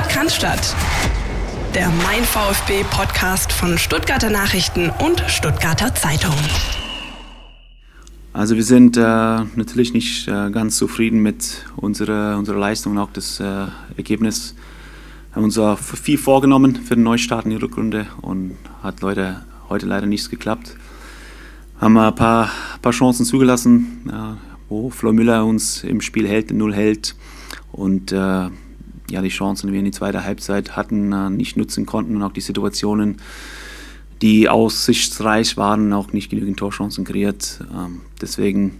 Podcast, der Mein VfB Podcast von Stuttgarter Nachrichten und Stuttgarter Zeitung. Also wir sind äh, natürlich nicht äh, ganz zufrieden mit unserer, unserer Leistung und auch das äh, Ergebnis. Wir haben uns viel vorgenommen für den Neustart in die Rückrunde und hat Leute heute leider nichts geklappt. Haben ein paar, paar Chancen zugelassen, wo Flo Müller uns im Spiel hält, null hält und äh, ja, die Chancen, die wir in die zweite Halbzeit hatten, äh, nicht nutzen konnten und auch die Situationen, die aussichtsreich waren, auch nicht genügend Torchancen kreiert. Ähm, deswegen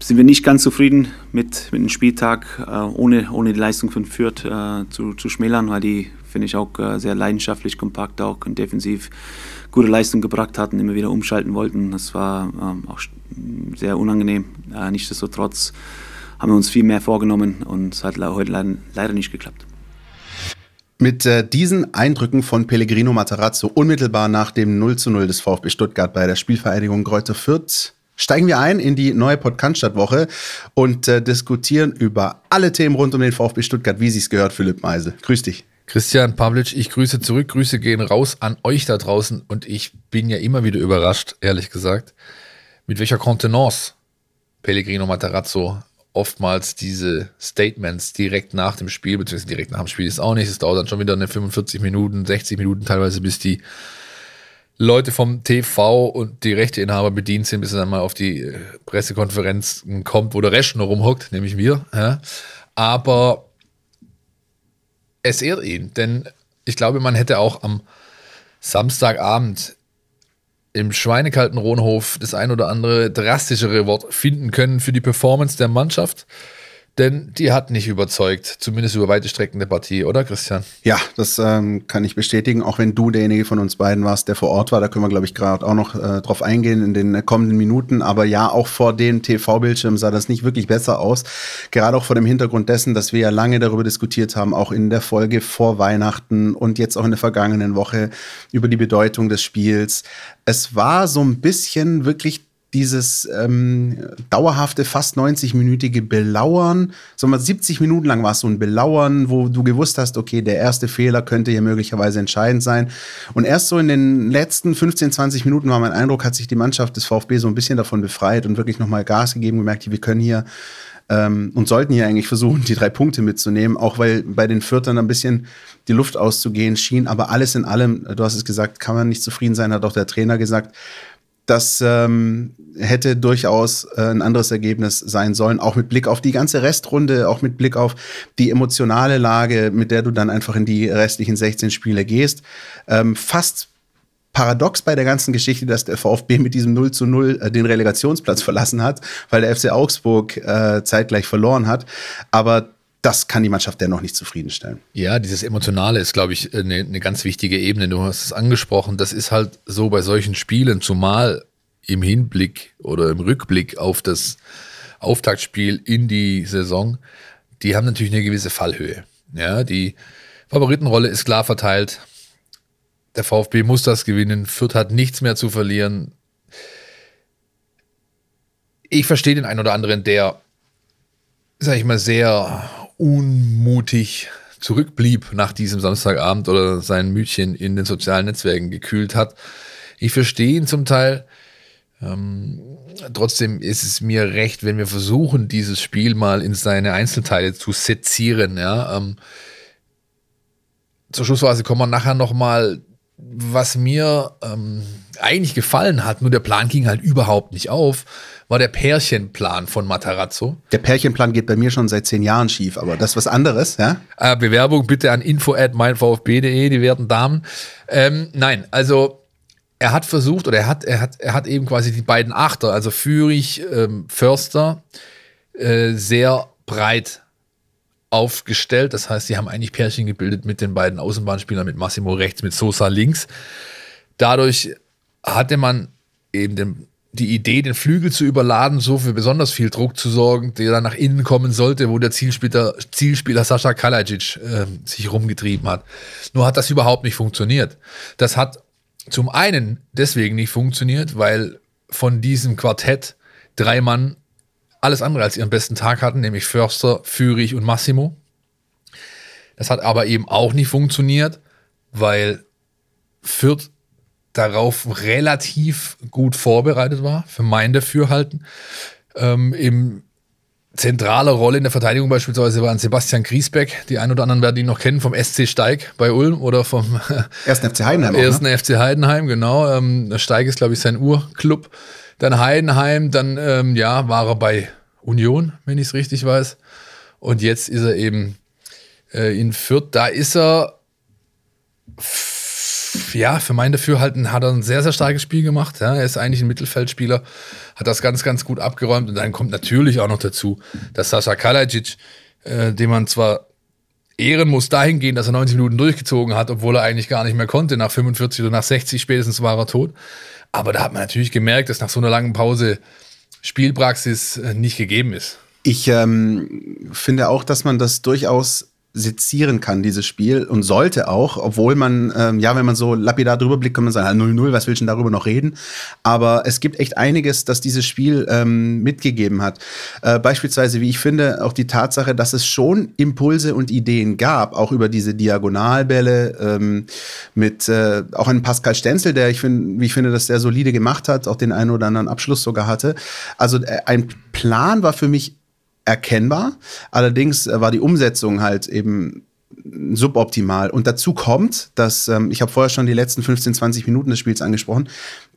sind wir nicht ganz zufrieden mit, mit dem Spieltag, äh, ohne, ohne die Leistung von Fürth äh, zu, zu schmälern, weil die, finde ich, auch sehr leidenschaftlich, kompakt auch und defensiv gute Leistung gebracht hatten, immer wieder umschalten wollten. Das war ähm, auch sehr unangenehm. Nichtsdestotrotz haben wir uns viel mehr vorgenommen und es hat heute leider nicht geklappt. Mit äh, diesen Eindrücken von Pellegrino Matarazzo unmittelbar nach dem 0 zu 0 des VfB Stuttgart bei der Spielvereinigung Greuther Fürth steigen wir ein in die neue Podcast-Woche und äh, diskutieren über alle Themen rund um den VfB Stuttgart, wie Sie es gehört, Philipp Meise. Grüß dich. Christian Pavlic, ich grüße zurück. Grüße gehen raus an euch da draußen und ich bin ja immer wieder überrascht, ehrlich gesagt, mit welcher Kontenance Pellegrino Matarazzo oftmals diese Statements direkt nach dem Spiel, beziehungsweise direkt nach dem Spiel ist auch nicht. Es dauert dann schon wieder eine 45 Minuten, 60 Minuten teilweise, bis die Leute vom TV und die Rechteinhaber bedient sind, bis er dann mal auf die äh, Pressekonferenzen kommt, wo der Rest noch rumhockt, nämlich wir. Ja. Aber es ehrt ihn, denn ich glaube, man hätte auch am Samstagabend im schweinekalten Rohnhof das ein oder andere drastischere Wort finden können für die Performance der Mannschaft. Denn die hat nicht überzeugt, zumindest über weite Strecken der Partie, oder Christian? Ja, das ähm, kann ich bestätigen, auch wenn du derjenige von uns beiden warst, der vor Ort war. Da können wir, glaube ich, gerade auch noch äh, drauf eingehen in den kommenden Minuten. Aber ja, auch vor dem TV-Bildschirm sah das nicht wirklich besser aus. Gerade auch vor dem Hintergrund dessen, dass wir ja lange darüber diskutiert haben, auch in der Folge vor Weihnachten und jetzt auch in der vergangenen Woche über die Bedeutung des Spiels. Es war so ein bisschen wirklich dieses ähm, dauerhafte, fast 90-minütige Belauern, sagen wir 70 Minuten lang war es so ein Belauern, wo du gewusst hast, okay, der erste Fehler könnte hier möglicherweise entscheidend sein. Und erst so in den letzten 15, 20 Minuten war mein Eindruck, hat sich die Mannschaft des VfB so ein bisschen davon befreit und wirklich nochmal Gas gegeben, gemerkt, wir können hier ähm, und sollten hier eigentlich versuchen, die drei Punkte mitzunehmen, auch weil bei den Viertern ein bisschen die Luft auszugehen schien. Aber alles in allem, du hast es gesagt, kann man nicht zufrieden sein, hat auch der Trainer gesagt das ähm, hätte durchaus äh, ein anderes Ergebnis sein sollen, auch mit Blick auf die ganze Restrunde, auch mit Blick auf die emotionale Lage, mit der du dann einfach in die restlichen 16 Spiele gehst. Ähm, fast paradox bei der ganzen Geschichte, dass der VfB mit diesem 0 zu 0 äh, den Relegationsplatz verlassen hat, weil der FC Augsburg äh, zeitgleich verloren hat. Aber das kann die Mannschaft dennoch nicht zufriedenstellen. Ja, dieses Emotionale ist, glaube ich, eine, eine ganz wichtige Ebene. Du hast es angesprochen. Das ist halt so bei solchen Spielen, zumal im Hinblick oder im Rückblick auf das Auftaktspiel in die Saison. Die haben natürlich eine gewisse Fallhöhe. Ja, die Favoritenrolle ist klar verteilt. Der VfB muss das gewinnen. Fürth hat nichts mehr zu verlieren. Ich verstehe den einen oder anderen, der, sag ich mal, sehr unmutig zurückblieb nach diesem Samstagabend oder sein Mütchen in den sozialen Netzwerken gekühlt hat. Ich verstehe ihn zum Teil. Ähm, trotzdem ist es mir recht, wenn wir versuchen, dieses Spiel mal in seine Einzelteile zu sezieren. Ja? Ähm, zur Schlussphase kommen wir nachher nochmal, was mir ähm, eigentlich gefallen hat, nur der Plan ging halt überhaupt nicht auf war der Pärchenplan von Matarazzo. Der Pärchenplan geht bei mir schon seit zehn Jahren schief, aber das ist was anderes, ja? Äh, Bewerbung bitte an info at meinvfb.de, die werten Damen. Ähm, nein, also er hat versucht, oder er hat, er hat, er hat eben quasi die beiden Achter, also Fürich, ähm, Förster, äh, sehr breit aufgestellt. Das heißt, sie haben eigentlich Pärchen gebildet mit den beiden Außenbahnspielern, mit Massimo rechts, mit Sosa links. Dadurch hatte man eben den die Idee, den Flügel zu überladen, so für besonders viel Druck zu sorgen, der dann nach innen kommen sollte, wo der Zielspieler, Zielspieler Sascha Kalajic äh, sich rumgetrieben hat. Nur hat das überhaupt nicht funktioniert. Das hat zum einen deswegen nicht funktioniert, weil von diesem Quartett drei Mann alles andere als ihren besten Tag hatten, nämlich Förster, Fürich und Massimo. Das hat aber eben auch nicht funktioniert, weil Fürth darauf relativ gut vorbereitet war, für mein Dafürhalten. Ähm, Im zentrale Rolle in der Verteidigung beispielsweise waren Sebastian Griesbeck. Die einen oder anderen werden ihn noch kennen vom SC Steig bei Ulm oder vom ersten FC Heidenheim. Ersten ne? FC Heidenheim, genau. Ähm, Steig ist, glaube ich, sein Urclub. Dann Heidenheim, dann ähm, ja, war er bei Union, wenn ich es richtig weiß. Und jetzt ist er eben äh, in Fürth. Da ist er ja, für mein Dafürhalten hat er ein sehr, sehr starkes Spiel gemacht. Ja, er ist eigentlich ein Mittelfeldspieler, hat das ganz, ganz gut abgeräumt. Und dann kommt natürlich auch noch dazu, dass Sascha Kalajic, äh, den man zwar ehren muss dahingehend, dass er 90 Minuten durchgezogen hat, obwohl er eigentlich gar nicht mehr konnte. Nach 45 oder nach 60 spätestens war er tot. Aber da hat man natürlich gemerkt, dass nach so einer langen Pause Spielpraxis äh, nicht gegeben ist. Ich ähm, finde auch, dass man das durchaus sezieren kann, dieses Spiel und sollte auch, obwohl man, ähm, ja, wenn man so lapidar drüber blickt, kann man sagen, 0-0, was willst du denn darüber noch reden? Aber es gibt echt einiges, das dieses Spiel ähm, mitgegeben hat. Äh, beispielsweise, wie ich finde, auch die Tatsache, dass es schon Impulse und Ideen gab, auch über diese Diagonalbälle ähm, mit äh, auch einem Pascal Stenzel, der ich finde, wie ich finde, dass der solide gemacht hat, auch den einen oder anderen Abschluss sogar hatte. Also äh, ein Plan war für mich erkennbar. Allerdings äh, war die Umsetzung halt eben suboptimal. Und dazu kommt, dass ähm, ich habe vorher schon die letzten 15, 20 Minuten des Spiels angesprochen.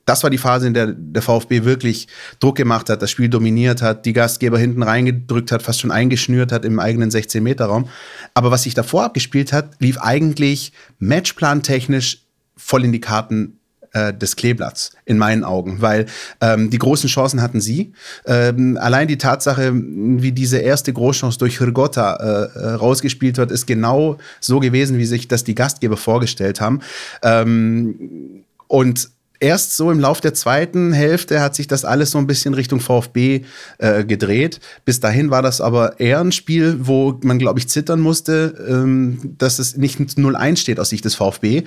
Das war die Phase, in der der VfB wirklich Druck gemacht hat, das Spiel dominiert hat, die Gastgeber hinten reingedrückt hat, fast schon eingeschnürt hat im eigenen 16-Meter-Raum. Aber was sich davor abgespielt hat, lief eigentlich matchplantechnisch voll in die Karten äh, des Kleeblatts, in meinen Augen, weil ähm, die großen Chancen hatten sie. Ähm, allein die Tatsache, wie diese erste Großchance durch Hrgota äh, äh, rausgespielt wird, ist genau so gewesen, wie sich das die Gastgeber vorgestellt haben. Ähm, und erst so im Lauf der zweiten Hälfte hat sich das alles so ein bisschen Richtung VfB äh, gedreht. Bis dahin war das aber eher ein Spiel, wo man, glaube ich, zittern musste, ähm, dass es nicht 0-1 steht aus Sicht des VfB.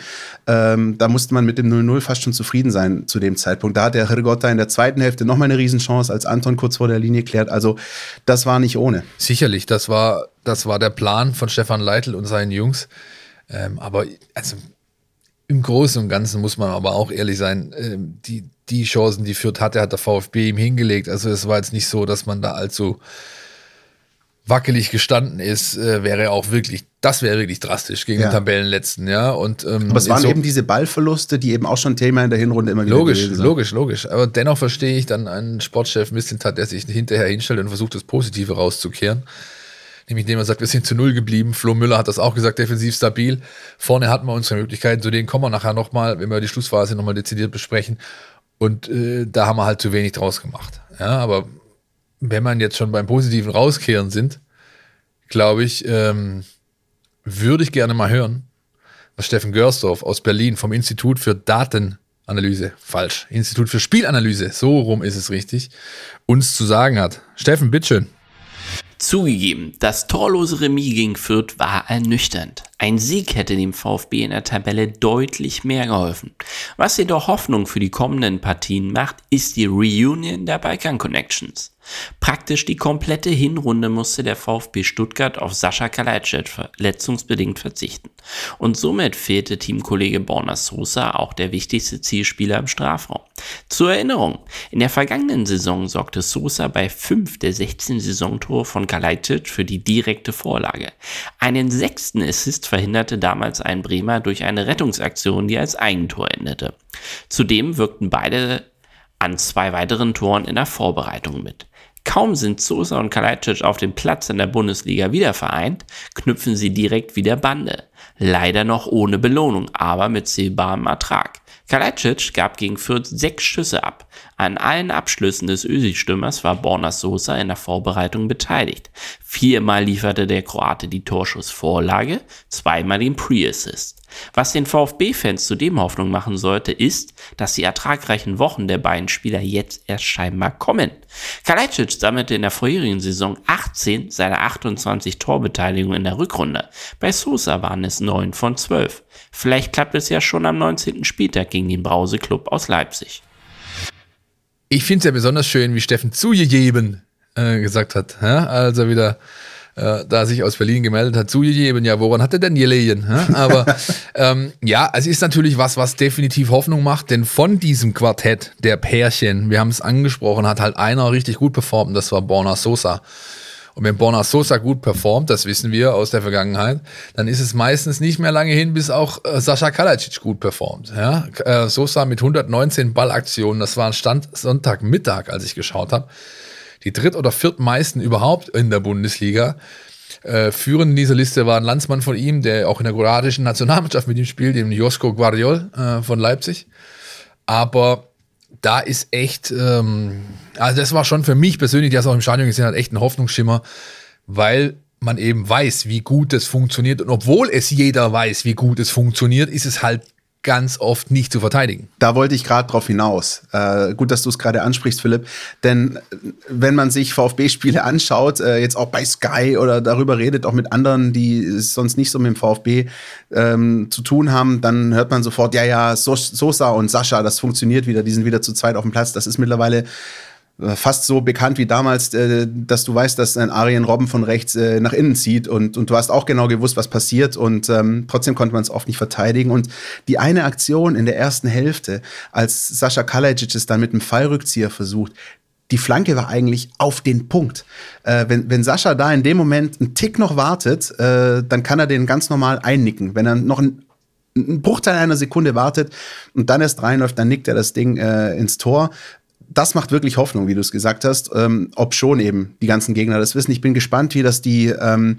Ähm, da musste man mit dem 0-0 fast schon zufrieden sein zu dem Zeitpunkt. Da hat der Rigotta in der zweiten Hälfte nochmal eine Riesenchance, als Anton kurz vor der Linie klärt. Also das war nicht ohne. Sicherlich, das war, das war der Plan von Stefan Leitl und seinen Jungs. Ähm, aber also im Großen und Ganzen muss man aber auch ehrlich sein, ähm, die, die Chancen, die Fürth hatte, hat der VfB ihm hingelegt. Also es war jetzt nicht so, dass man da allzu wackelig gestanden ist, äh, wäre auch wirklich, das wäre wirklich drastisch gegen ja. den Tabellenletzten, ja. Und, ähm, Aber es waren so eben diese Ballverluste, die eben auch schon Thema in der Hinrunde immer wieder Logisch, logisch, logisch. Aber dennoch verstehe ich dann einen Sportchef Mislintat, der sich hinterher hinstellt und versucht, das Positive rauszukehren nämlich indem er sagt, wir sind zu Null geblieben. Flo Müller hat das auch gesagt, defensiv stabil. Vorne hatten wir unsere Möglichkeiten, zu denen kommen wir nachher nochmal, wenn wir die Schlussphase nochmal dezidiert besprechen. Und äh, da haben wir halt zu wenig draus gemacht. Ja, aber wenn man jetzt schon beim positiven Rauskehren sind, glaube ich, ähm, würde ich gerne mal hören, was Steffen Görsdorf aus Berlin vom Institut für Datenanalyse, falsch, Institut für Spielanalyse, so rum ist es richtig, uns zu sagen hat. Steffen, bitteschön. Zugegeben, das torlose Remis gegen Fürth war ernüchternd. Ein Sieg hätte dem VfB in der Tabelle deutlich mehr geholfen. Was jedoch Hoffnung für die kommenden Partien macht, ist die Reunion der Balkan Connections. Praktisch die komplette Hinrunde musste der VfB Stuttgart auf Sascha Kalajdzic verletzungsbedingt verzichten. Und somit fehlte Teamkollege Borna Sosa auch der wichtigste Zielspieler im Strafraum. Zur Erinnerung, in der vergangenen Saison sorgte Sosa bei 5 der 16 Saisontore von Kalajdzic für die direkte Vorlage. Einen sechsten Assist verhinderte damals ein Bremer durch eine Rettungsaktion, die als Eigentor endete. Zudem wirkten beide an zwei weiteren Toren in der Vorbereitung mit. Kaum sind Sosa und Kalajdzic auf dem Platz in der Bundesliga wieder vereint, knüpfen sie direkt wieder Bande. Leider noch ohne Belohnung, aber mit sehbarem Ertrag. Kalajdzic gab gegen Fürth sechs Schüsse ab. An allen Abschlüssen des Ösi-Stürmers war Borna Sosa in der Vorbereitung beteiligt. Viermal lieferte der Kroate die Torschussvorlage, zweimal den Pre-Assist. Was den VfB-Fans zudem Hoffnung machen sollte, ist, dass die ertragreichen Wochen der beiden Spieler jetzt erst scheinbar kommen. Kalajdzic sammelte in der vorherigen Saison 18 seiner 28 Torbeteiligungen in der Rückrunde. Bei Sosa waren es 9 von 12. Vielleicht klappt es ja schon am 19. Spieltag gegen den Brause-Club aus Leipzig. Ich finde es ja besonders schön, wie Steffen zugegeben äh, gesagt hat, ja? als er wieder äh, da sich aus Berlin gemeldet hat, zugegeben, ja, woran hat er denn gelegen? Aber ähm, ja, es ist natürlich was, was definitiv Hoffnung macht, denn von diesem Quartett der Pärchen, wir haben es angesprochen, hat halt einer richtig gut performt, das war Borna Sosa. Und wenn Borna Sosa gut performt, das wissen wir aus der Vergangenheit, dann ist es meistens nicht mehr lange hin, bis auch äh, Sascha Kalacic gut performt. Ja? Äh, Sosa mit 119 Ballaktionen, das war ein Stand Sonntagmittag, als ich geschaut habe. Die dritt- oder viertmeisten überhaupt in der Bundesliga. Äh, führend in dieser Liste war ein Landsmann von ihm, der auch in der kroatischen Nationalmannschaft mit ihm spielt, dem Josko Guardiol äh, von Leipzig. Aber da ist echt, ähm, also das war schon für mich persönlich, der es auch im Stadion gesehen hat, echt ein Hoffnungsschimmer, weil man eben weiß, wie gut es funktioniert. Und obwohl es jeder weiß, wie gut es funktioniert, ist es halt ganz oft nicht zu verteidigen. Da wollte ich gerade drauf hinaus. Äh, gut, dass du es gerade ansprichst, Philipp. Denn äh, wenn man sich VfB-Spiele anschaut, äh, jetzt auch bei Sky oder darüber redet, auch mit anderen, die sonst nicht so mit dem VfB ähm, zu tun haben, dann hört man sofort, ja, ja, Sosa und Sascha, das funktioniert wieder, die sind wieder zu zweit auf dem Platz. Das ist mittlerweile fast so bekannt wie damals, äh, dass du weißt, dass ein Arjen Robben von rechts äh, nach innen zieht und, und du hast auch genau gewusst, was passiert und ähm, trotzdem konnte man es oft nicht verteidigen. Und die eine Aktion in der ersten Hälfte, als Sascha Kalajic es dann mit einem Fallrückzieher versucht, die Flanke war eigentlich auf den Punkt. Äh, wenn, wenn Sascha da in dem Moment einen Tick noch wartet, äh, dann kann er den ganz normal einnicken. Wenn er noch ein einen Bruchteil einer Sekunde wartet und dann erst reinläuft, dann nickt er das Ding äh, ins Tor das macht wirklich Hoffnung, wie du es gesagt hast, ähm, ob schon eben die ganzen Gegner das wissen. Ich bin gespannt, wie das die ähm,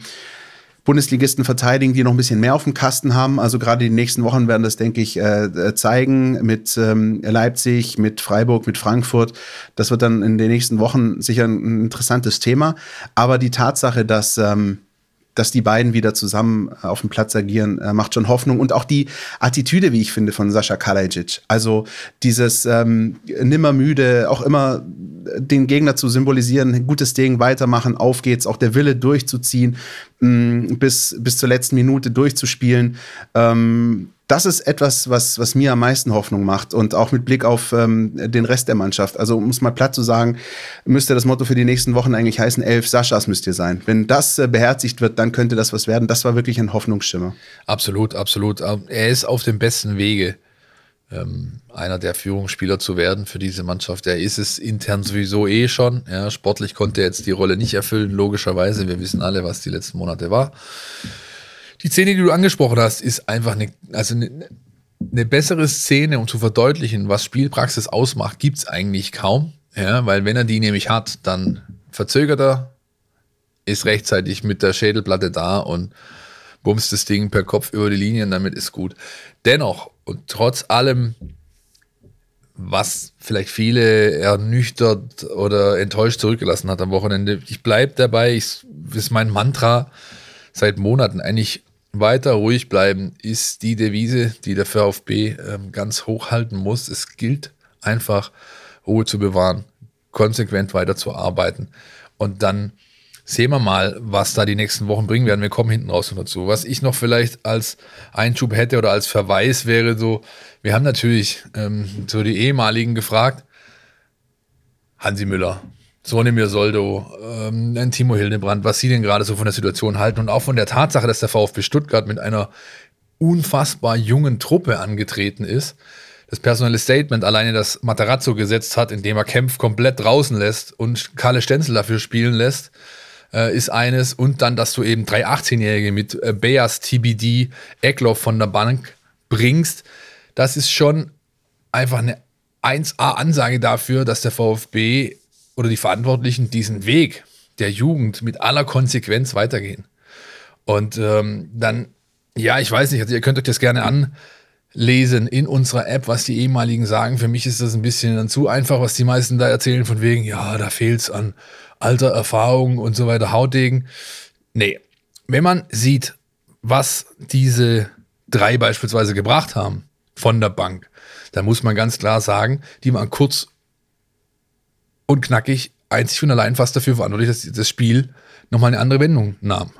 Bundesligisten verteidigen, die noch ein bisschen mehr auf dem Kasten haben. Also gerade die nächsten Wochen werden das, denke ich, äh, zeigen mit ähm, Leipzig, mit Freiburg, mit Frankfurt. Das wird dann in den nächsten Wochen sicher ein, interessantes Thema. Aber die Tatsache, dass ähm, dass die beiden wieder zusammen äh, auf dem Platz agieren, äh, macht schon Hoffnung. Und auch die Attitüde, wie ich finde, von Sascha Kalajic. Also dieses ähm, nimmer müde, auch immer den Gegner zu symbolisieren, gutes Ding, weitermachen, auf geht's, auch der Wille durchzuziehen, mh, mm, bis, bis zur letzten Minute durchzuspielen. Ähm, das ist etwas, was, was mir am meisten Hoffnung macht und auch mit Blick auf ähm, den Rest der Mannschaft. Also um es mal platt zu sagen, müsste das Motto für die nächsten Wochen eigentlich heißen, elf Saschas müsst ihr sein. Wenn das äh, beherzigt wird, dann könnte das was werden. Das war wirklich ein Hoffnungsschimmer. Absolut, absolut. Ähm, er ist auf dem besten Wege, ähm, einer der Führungsspieler zu werden für diese Mannschaft. Er ist es intern sowieso eh schon. Ja, sportlich konnte er jetzt die Rolle nicht erfüllen, logischerweise. Wir wissen alle, was die letzten Monate war. Die Szene, die du angesprochen hast, ist einfach eine, also eine, eine bessere Szene, um zu verdeutlichen, was Spielpraxis ausmacht, gibt es eigentlich kaum. Ja, weil wenn er die nämlich hat, dann verzögert er, ist rechtzeitig mit der Schädelplatte da und bumst das Ding per Kopf über die Linie und damit ist gut. Dennoch und trotz allem, was vielleicht viele ernüchtert oder enttäuscht zurückgelassen hat am Wochenende, ich bleibe dabei, ich, ist mein Mantra seit Monaten eigentlich weiter ruhig bleiben ist die Devise, die der VfB ähm, ganz hoch halten muss. Es gilt einfach, Ruhe zu bewahren, konsequent weiter zu arbeiten. Und dann sehen wir mal, was da die nächsten Wochen bringen werden. Wir kommen hinten raus noch dazu. Was ich noch vielleicht als Einschub hätte oder als Verweis wäre so, wir haben natürlich ähm, so die ehemaligen gefragt, Hansi Müller, Sonimir Soldo, ähm, Timo Hildebrand, was sie denn gerade so von der Situation halten und auch von der Tatsache, dass der VfB Stuttgart mit einer unfassbar jungen Truppe angetreten ist. Das personelle Statement alleine, das Matarazzo gesetzt hat, indem er Kempf komplett draußen lässt und Kalle Stenzel dafür spielen lässt, äh, ist eines. Und dann, dass du eben drei 18-Jährige mit äh, Beas, TBD, Eckloff von der Bank bringst. Das ist schon einfach eine 1A-Ansage dafür, dass der VfB oder die Verantwortlichen diesen Weg der Jugend mit aller Konsequenz weitergehen. Und ähm, dann, ja, ich weiß nicht, also ihr könnt euch das gerne anlesen in unserer App, was die ehemaligen sagen. Für mich ist das ein bisschen dann zu einfach, was die meisten da erzählen, von wegen, ja, da fehlt es an alter Erfahrung und so weiter, Hautdegen. Nee, wenn man sieht, was diese drei beispielsweise gebracht haben von der Bank, dann muss man ganz klar sagen, die waren kurz und knackig einzig und allein fast dafür verantwortlich, dass das Spiel nochmal eine andere Wendung nahm.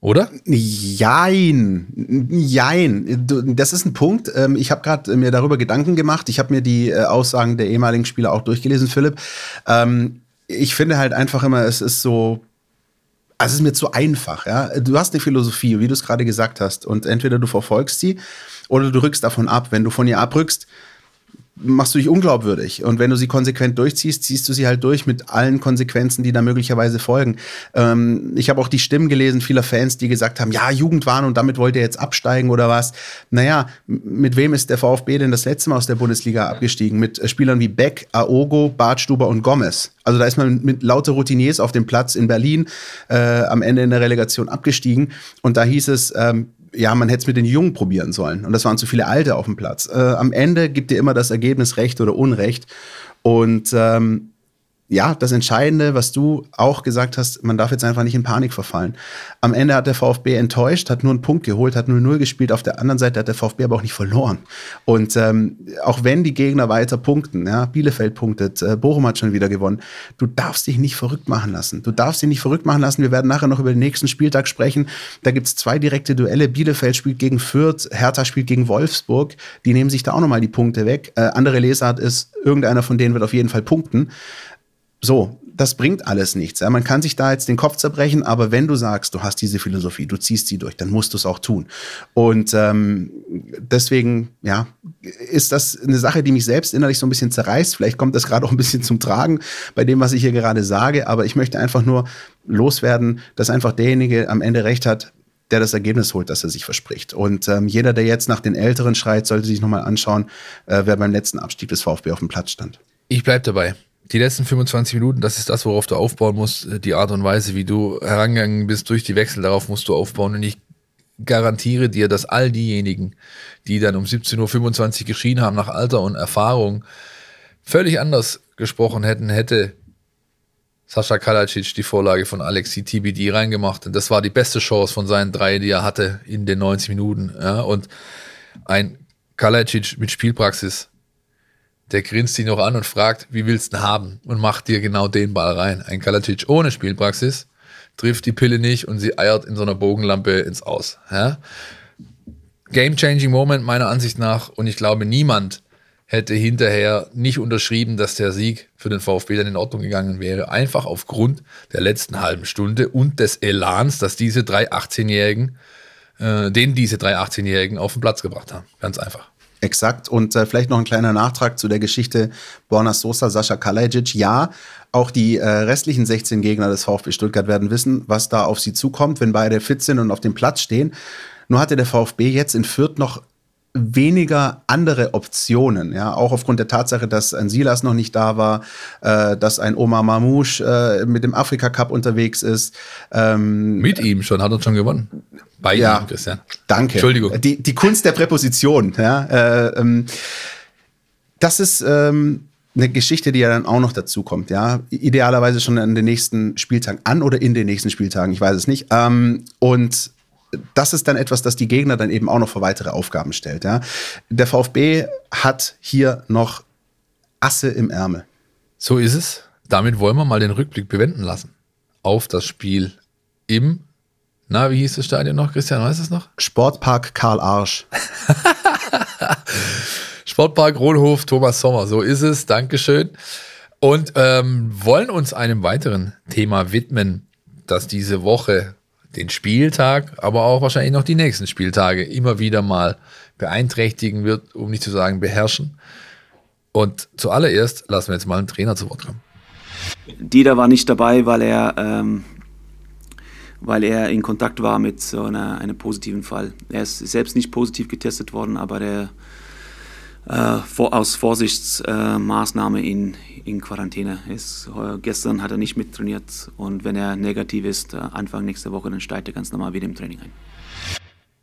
Oder? Jein. Jein. Das ist ein Punkt. Ähm, ich habe gerade mir darüber Gedanken gemacht. Ich habe mir die äh, Aussagen der ehemaligen Spieler auch durchgelesen, Philipp. Ähm, ich finde halt einfach immer, es ist so Also es ist mir zu einfach, ja. Du hast eine Philosophie, wie du es gerade gesagt hast, und entweder du verfolgst sie oder du rückst davon ab. Wenn du von ihr abrückst, machst du dich unglaubwürdig. Und wenn du sie konsequent durchziehst, ziehst du sie halt durch mit allen Konsequenzen, die da möglicherweise folgen. Ähm, ich habe auch die Stimmen gelesen vieler Fans, die gesagt haben, ja, Jugendwahn und damit wollt ihr jetzt absteigen oder was. Naja, mit wem ist der VfB denn das letzte Mal aus der Bundesliga abgestiegen? Mit äh, Spielern wie Beck, Aogo, Bartstuber und Gomez. Also da ist man mit, lauter Routiniers auf dem Platz in Berlin äh, am Ende in der Relegation abgestiegen. Und da hieß es, ähm, ja, man hätte es mit den Jungen probieren sollen. Und das waren zu viele Alte auf dem Platz. Äh, am Ende gibt dir immer das Ergebnis Recht oder Unrecht. Und ähm, ja, das Entscheidende, was du auch gesagt hast, man darf jetzt einfach nicht in Panik verfallen. Am Ende hat der VfB enttäuscht, hat nur einen Punkt geholt, hat 0-0 gespielt. Auf der anderen Seite hat der VfB aber auch nicht verloren. Und ähm, auch wenn die Gegner weiter punkten, ja, Bielefeld punktet, äh, Bochum hat schon wieder gewonnen, du darfst dich nicht verrückt machen lassen. Du darfst dich nicht verrückt machen lassen. Wir werden nachher noch über den nächsten Spieltag sprechen. Da gibt es zwei direkte Duelle. Bielefeld spielt gegen Fürth, Hertha spielt gegen Wolfsburg. Die nehmen sich da auch nochmal die Punkte weg. Äh, andere Lesart ist, irgendeiner von denen wird auf jeden Fall punkten. So, das bringt alles nichts. Ja. Man kann sich da jetzt den Kopf zerbrechen, aber wenn du sagst, du hast diese Philosophie, du ziehst sie durch, dann musst du es auch tun. Und ähm, deswegen, ja, ist das eine Sache, die mich selbst innerlich so ein bisschen zerreißt. Vielleicht kommt das gerade auch ein bisschen zum Tragen bei dem, was ich hier gerade sage, aber ich möchte einfach nur loswerden, dass einfach derjenige am Ende recht hat, der das Ergebnis holt, das er sich verspricht. Und ähm, jeder, der jetzt nach den Älteren schreit, sollte sich nochmal anschauen, äh, wer beim letzten Abstieg des VfB auf dem Platz stand. Ich bleibe dabei die letzten 25 Minuten, das ist das, worauf du aufbauen musst. Äh, die Art und Weise, wie du herangegangen bist durch die Wechsel, darauf musst du aufbauen. Und ich garantiere dir, dass all diejenigen, die dann um 17.25 Uhr geschrien haben nach Alter und Erfahrung, völlig anders gesprochen hätten, hätte Sascha Kalacic die Vorlage von Alexi TBD reingemacht. Und das war die beste Chance von seinen drei, die er hatte in den 90 Minuten. Ja, und ein Kalacic mit Spielpraxis der grinst dich noch an und fragt, wie willst du ihn haben? Und macht dir genau den Ball rein. Ein Kalatic ohne Spielpraxis trifft die Pille nicht und sie eiert in so einer Bogenlampe ins Aus. Ja? Game-changing Moment meiner Ansicht nach und ich glaube, niemand hätte hinterher nicht unterschrieben, dass der Sieg für den VfB dann in Ordnung gegangen wäre. Einfach aufgrund der letzten halben Stunde und des Elans, dass diese drei 18-Jährigen, äh, den diese drei 18-Jährigen auf den Platz gebracht haben. Ganz einfach. Exakt. Und äh, vielleicht noch ein kleiner Nachtrag zu der Geschichte Borna Sosa, Sascha Kalajic. Ja, auch die äh, restlichen 16 Gegner des VfB Stuttgart werden wissen, was da auf sie zukommt, wenn beide fit sind und auf dem Platz stehen. Nur hatte der VfB jetzt in Fürth noch weniger andere Optionen, ja, auch aufgrund der Tatsache, dass ein Silas noch nicht da war, äh, dass ein Omar Mamouche äh, mit dem Afrika Cup unterwegs ist. Ähm, mit ihm schon, hat er schon gewonnen. Bei ja, ihm, Christian. Danke. Entschuldigung. Die, die Kunst der Präposition, ja. Äh, ähm, das ist ähm, eine Geschichte, die ja dann auch noch dazu kommt, ja. Idealerweise schon an den nächsten Spieltagen an oder in den nächsten Spieltagen, ich weiß es nicht. Ähm, und das ist dann etwas, das die Gegner dann eben auch noch vor weitere Aufgaben stellt. Ja. Der VfB hat hier noch Asse im Ärmel. So ist es. Damit wollen wir mal den Rückblick bewenden lassen auf das Spiel im, na, wie hieß das Stadion noch, Christian, weißt du es noch? Sportpark Karl Arsch. Sportpark Rohlhof Thomas Sommer, so ist es. Dankeschön. Und ähm, wollen uns einem weiteren Thema widmen, das diese Woche den Spieltag, aber auch wahrscheinlich noch die nächsten Spieltage immer wieder mal beeinträchtigen wird, um nicht zu sagen beherrschen. Und zuallererst lassen wir jetzt mal einen Trainer zu Wort kommen. Dieter war nicht dabei, weil er, ähm, weil er in Kontakt war mit so einer, einem positiven Fall. Er ist selbst nicht positiv getestet worden, aber der äh, vor, aus Vorsichtsmaßnahme äh, in, in Quarantäne ist. Gestern hat er nicht mittrainiert und wenn er negativ ist, äh, Anfang nächster Woche, dann steigt er ganz normal wieder im Training ein.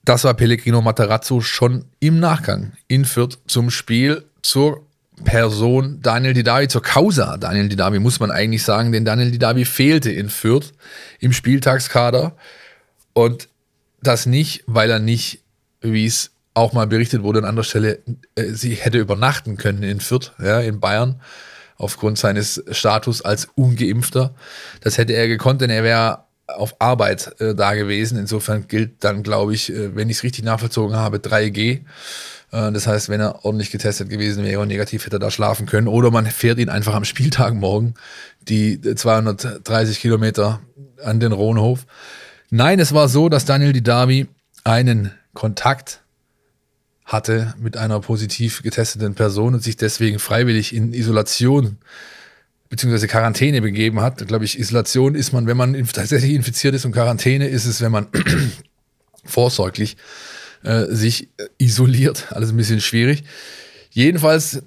Das war Pellegrino Matarazzo schon im Nachgang in Fürth zum Spiel zur Person Daniel Didavi, zur Causa Daniel Didavi, muss man eigentlich sagen, denn Daniel Didavi fehlte in Fürth im Spieltagskader und das nicht, weil er nicht, wie es auch mal berichtet wurde an anderer Stelle, äh, sie hätte übernachten können in Fürth, ja, in Bayern, aufgrund seines Status als Ungeimpfter. Das hätte er gekonnt, denn er wäre auf Arbeit äh, da gewesen. Insofern gilt dann, glaube ich, äh, wenn ich es richtig nachvollzogen habe, 3G. Äh, das heißt, wenn er ordentlich getestet gewesen wäre und negativ, hätte er da schlafen können. Oder man fährt ihn einfach am Spieltag morgen die 230 Kilometer an den Rohnhof. Nein, es war so, dass Daniel Didavi einen Kontakt hatte mit einer positiv getesteten Person und sich deswegen freiwillig in Isolation beziehungsweise Quarantäne begeben hat. Glaube ich, Isolation ist man, wenn man tatsächlich infiziert ist und Quarantäne ist es, wenn man vorsorglich äh, sich isoliert. Alles ein bisschen schwierig. Jedenfalls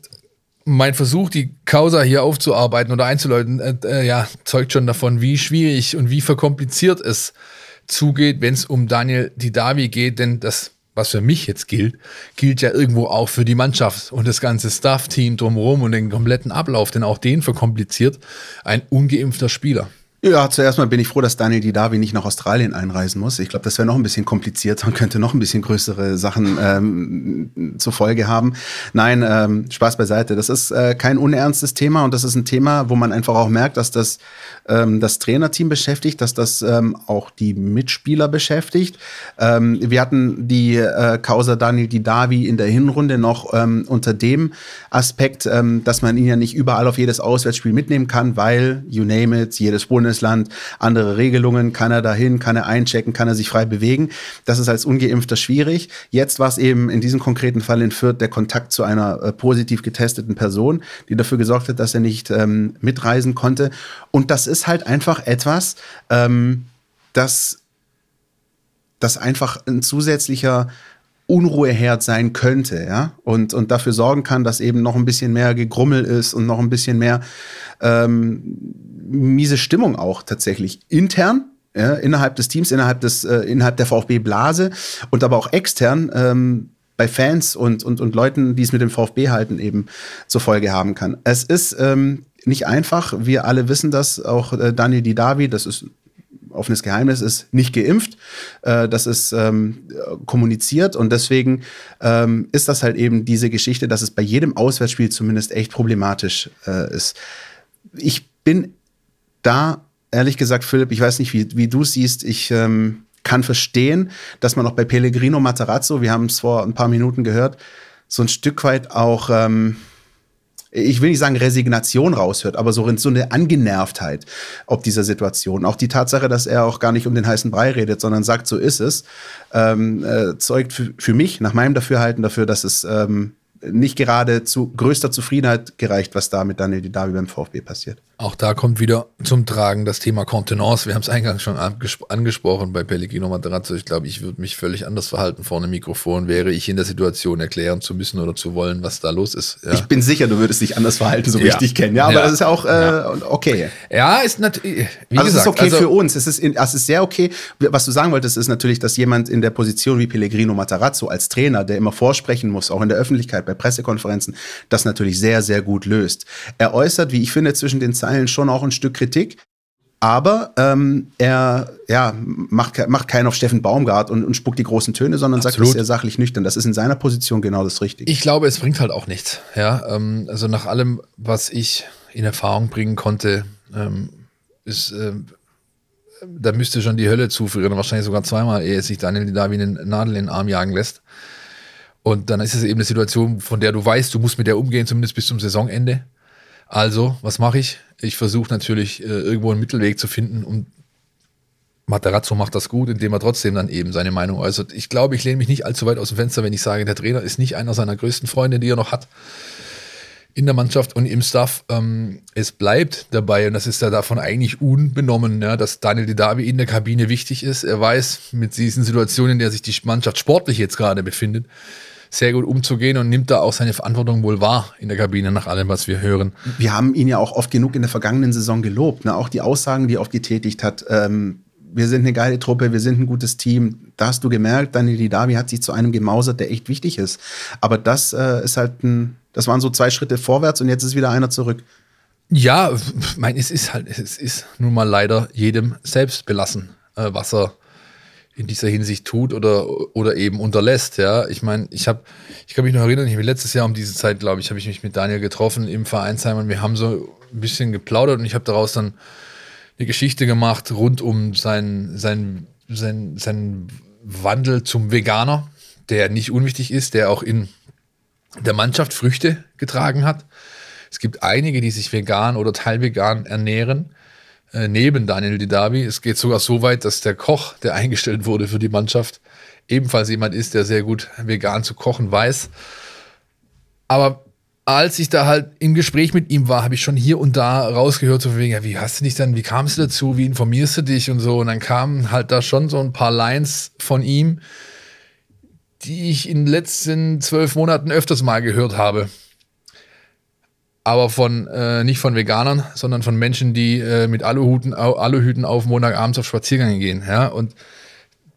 mein Versuch, die Causa hier aufzuarbeiten oder einzuläuten, äh, äh, ja, zeugt schon davon, wie schwierig und wie verkompliziert es zugeht, wenn es um Daniel Didavi geht, denn das, was für mich jetzt gilt, gilt ja irgendwo auch für die Mannschaft und das ganze Staff-Team drumherum und den kompletten Ablauf, denn auch den verkompliziert ein ungeimpfter Spieler. Ja, zuerst mal bin ich froh, dass Daniel Didavi nicht nach Australien einreisen muss. Ich glaube, das wäre noch ein bisschen komplizierter und könnte noch ein bisschen größere Sachen ähm, zur Folge haben. Nein, ähm, Spaß beiseite. Das ist äh, kein unernstes Thema und das ist ein Thema, wo man einfach auch merkt, dass das ähm, das Trainerteam beschäftigt, dass das ähm, auch die Mitspieler beschäftigt. Ähm, wir hatten die äh, Causa Daniel Didavi in der Hinrunde noch ähm, unter dem Aspekt, ähm, dass man ihn ja nicht überall auf jedes Auswärtsspiel mitnehmen kann, weil, you name it, jedes Bundesland, andere Regelungen, kann er dahin, kann er einchecken, kann er sich frei bewegen. Das ist als Ungeimpfter schwierig. Jetzt war es eben in diesem konkreten Fall in Fürth der Kontakt zu einer äh, positiv getesteten Person, die dafür gesorgt hat, dass er nicht ähm, mitreisen konnte. Und das ist halt einfach etwas, ähm, das, das einfach ein zusätzlicher Unruheherd sein könnte, ja, und, und dafür sorgen kann, dass eben noch ein bisschen mehr Gegrummel ist und noch ein bisschen mehr ähm, miese Stimmung auch tatsächlich intern, ja, innerhalb des Teams, innerhalb, des, äh, innerhalb der VfB-Blase und aber auch extern ähm, bei Fans und, und, und Leuten, die es mit dem VfB halten, eben zur Folge haben kann. Es ist ähm, nicht einfach. Wir alle wissen das. Auch äh, Daniel Didavi, das ist offenes Geheimnis, ist nicht geimpft. Äh, das ist ähm, kommuniziert und deswegen ähm, ist das halt eben diese Geschichte, dass es bei jedem Auswärtsspiel zumindest echt problematisch äh, ist. Ich bin da, ehrlich gesagt, Philipp, ich weiß nicht, wie, wie du siehst, ich ähm, kann verstehen, dass man auch bei Pellegrino Matarazzo, wir haben es vor ein paar Minuten gehört, so ein Stück weit auch ähm, ich will nicht sagen Resignation raushört, aber so, eine Angenervtheit ob dieser Situation. Auch die Tatsache, dass er auch gar nicht um den heißen Brei redet, sondern sagt, so ist es, ähm, äh, zeugt für, für mich, nach meinem Dafürhalten dafür, dass es ähm, nicht gerade zu größter Zufriedenheit gereicht, was da mit Daniel Didavi beim VfB passiert. Auch da kommt wieder zum Tragen das Thema Kontenance. Wir haben es eingangs schon angesprochen bei Pellegrino Materazzo. Ich glaube, ich würde mich völlig anders verhalten vor einem Mikrofon, wäre ich in der Situation erklären zu müssen oder zu wollen, was da los ist. Ja. Ich bin sicher, du würdest dich anders verhalten, so wie ja. ich dich kenne. Ja, aber ja. das ist ja auch äh, okay. Ja, ist natürlich. Also gesagt, es ist okay also, für uns. Es ist, in, es ist sehr okay. Was du sagen wolltest, ist natürlich, dass jemand in der Position wie Pellegrino Matarazzo als Trainer, der immer vorsprechen muss, auch in der Öffentlichkeit, bei Pressekonferenzen, das natürlich sehr, sehr gut löst. Er äußert, wie ich finde, zwischen den Zeilen Teilen schon auch ein Stück Kritik. Aber ähm, er ja, macht, macht keinen auf Steffen Baumgart und, und spuckt die großen Töne, sondern Absolut. sagt, es sehr sachlich nüchtern. Das ist in seiner Position genau das Richtige. Ich glaube, es bringt halt auch nichts. Ja, ähm, also nach allem, was ich in Erfahrung bringen konnte, ähm, ist, äh, da müsste schon die Hölle zufrieren, wahrscheinlich sogar zweimal, ehe sich Daniel da wie eine Nadel in den Arm jagen lässt. Und dann ist es eben eine Situation, von der du weißt, du musst mit der umgehen, zumindest bis zum Saisonende. Also, was mache ich? Ich versuche natürlich äh, irgendwo einen Mittelweg zu finden und Materazzo macht das gut, indem er trotzdem dann eben seine Meinung äußert. Ich glaube, ich lehne mich nicht allzu weit aus dem Fenster, wenn ich sage, der Trainer ist nicht einer seiner größten Freunde, die er noch hat in der Mannschaft und im Staff. Ähm, es bleibt dabei, und das ist ja davon eigentlich unbenommen, ja, dass Daniel Didavi in der Kabine wichtig ist. Er weiß mit diesen Situationen, in der sich die Mannschaft sportlich jetzt gerade befindet, sehr gut umzugehen und nimmt da auch seine Verantwortung wohl wahr in der Kabine, nach allem, was wir hören. Wir haben ihn ja auch oft genug in der vergangenen Saison gelobt. Ne? Auch die Aussagen, die er oft getätigt hat. Ähm, wir sind eine geile Truppe, wir sind ein gutes Team. Da hast du gemerkt, Daniel Didavi hat sich zu einem gemausert, der echt wichtig ist. Aber das äh, ist halt ein, das waren so zwei Schritte vorwärts und jetzt ist wieder einer zurück. Ja, mein, es ist halt, es ist nun mal leider jedem selbst belassen, äh, was er in dieser Hinsicht tut oder, oder eben unterlässt. Ja, ich meine, ich habe, ich kann mich noch erinnern, ich habe letztes Jahr um diese Zeit, glaube ich, habe ich mich mit Daniel getroffen im Vereinsheim und wir haben so ein bisschen geplaudert und ich habe daraus dann eine Geschichte gemacht rund um seinen sein, sein, sein Wandel zum Veganer, der nicht unwichtig ist, der auch in der Mannschaft Früchte getragen hat. Es gibt einige, die sich vegan oder teilvegan ernähren, äh, neben Daniel Didavi. Es geht sogar so weit, dass der Koch, der eingestellt wurde für die Mannschaft, ebenfalls jemand ist, der sehr gut vegan zu kochen weiß. Aber als ich da halt im Gespräch mit ihm war, habe ich schon hier und da rausgehört, so wegen, ja, wie hast du dich dann, wie kamst du dazu, wie informierst du dich und so. Und dann kamen halt da schon so ein paar Lines von ihm, die ich in den letzten zwölf Monaten öfters mal gehört habe. Aber von, äh, nicht von Veganern, sondern von Menschen, die äh, mit Aluhuten, Aluhüten auf Montagabends auf Spaziergänge gehen. Ja? Und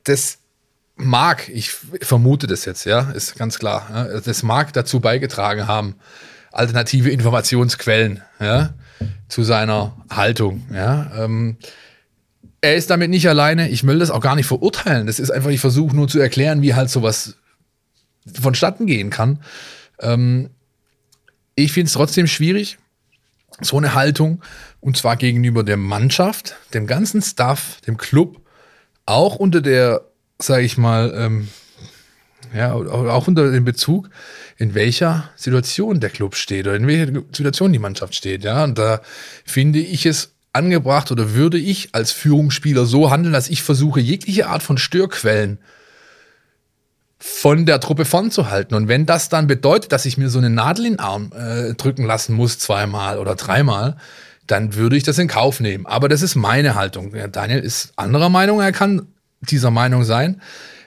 das mag, ich vermute das jetzt, ja, ist ganz klar, ja, das mag dazu beigetragen haben, alternative Informationsquellen ja, zu seiner Haltung. Ja. Ähm, er ist damit nicht alleine. Ich will das auch gar nicht verurteilen. Das ist einfach, ich versuche nur zu erklären, wie halt sowas vonstatten gehen kann. Ähm, ich finde es trotzdem schwierig, so eine Haltung, und zwar gegenüber der Mannschaft, dem ganzen Staff, dem Club, auch unter der sage ich mal, ähm, ja, auch unter dem Bezug, in welcher Situation der Club steht oder in welcher Situation die Mannschaft steht. Ja, und da finde ich es angebracht oder würde ich als Führungsspieler so handeln, dass ich versuche, jegliche Art von Störquellen von der Truppe fernzuhalten. Und wenn das dann bedeutet, dass ich mir so eine Nadel in den Arm äh, drücken lassen muss, zweimal oder dreimal, dann würde ich das in Kauf nehmen. Aber das ist meine Haltung. Daniel ist anderer Meinung. Er kann dieser Meinung sein.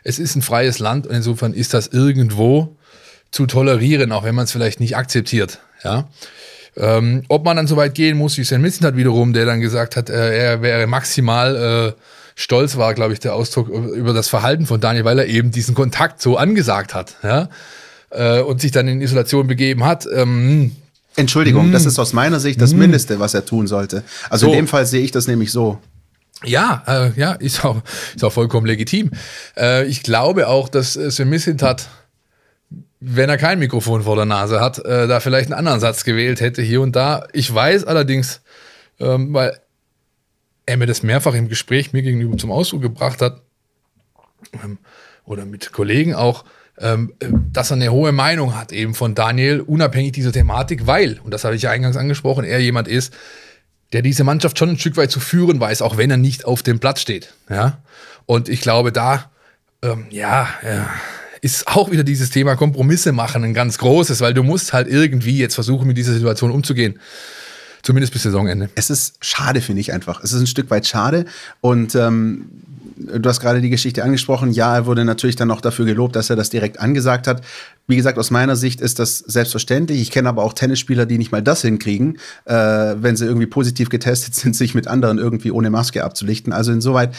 Es ist ein freies Land und insofern ist das irgendwo zu tolerieren, auch wenn man es vielleicht nicht akzeptiert. Ja. Ähm, ob man dann so weit gehen muss, wie Sven Missen hat wiederum, der dann gesagt hat, äh, er wäre maximal äh, stolz, war, glaube ich, der Ausdruck über das Verhalten von Daniel, weil er eben diesen Kontakt so angesagt hat. Ja. Äh, und sich dann in Isolation begeben hat. Ähm, Entschuldigung, mm, das ist aus meiner Sicht das mm, Mindeste, was er tun sollte. Also so. in dem Fall sehe ich das nämlich so. Ja, äh, ja, ist auch, ist auch vollkommen legitim. Äh, ich glaube auch, dass äh, Sven hat, wenn er kein Mikrofon vor der Nase hat, äh, da vielleicht einen anderen Satz gewählt hätte hier und da. Ich weiß allerdings, ähm, weil er mir das mehrfach im Gespräch mir gegenüber zum Ausdruck gebracht hat, ähm, oder mit Kollegen auch, ähm, äh, dass er eine hohe Meinung hat eben von Daniel, unabhängig dieser Thematik, weil, und das habe ich ja eingangs angesprochen, er jemand ist, der diese Mannschaft schon ein Stück weit zu führen weiß, auch wenn er nicht auf dem Platz steht. Ja? Und ich glaube, da, ähm, ja, ja, ist auch wieder dieses Thema Kompromisse machen ein ganz großes, weil du musst halt irgendwie jetzt versuchen, mit dieser Situation umzugehen. Zumindest bis Saisonende. Es ist schade, finde ich einfach. Es ist ein Stück weit schade. Und ähm, du hast gerade die Geschichte angesprochen. Ja, er wurde natürlich dann noch dafür gelobt, dass er das direkt angesagt hat. Wie gesagt, aus meiner Sicht ist das selbstverständlich. Ich kenne aber auch Tennisspieler, die nicht mal das hinkriegen, äh, wenn sie irgendwie positiv getestet sind, sich mit anderen irgendwie ohne Maske abzulichten. Also insoweit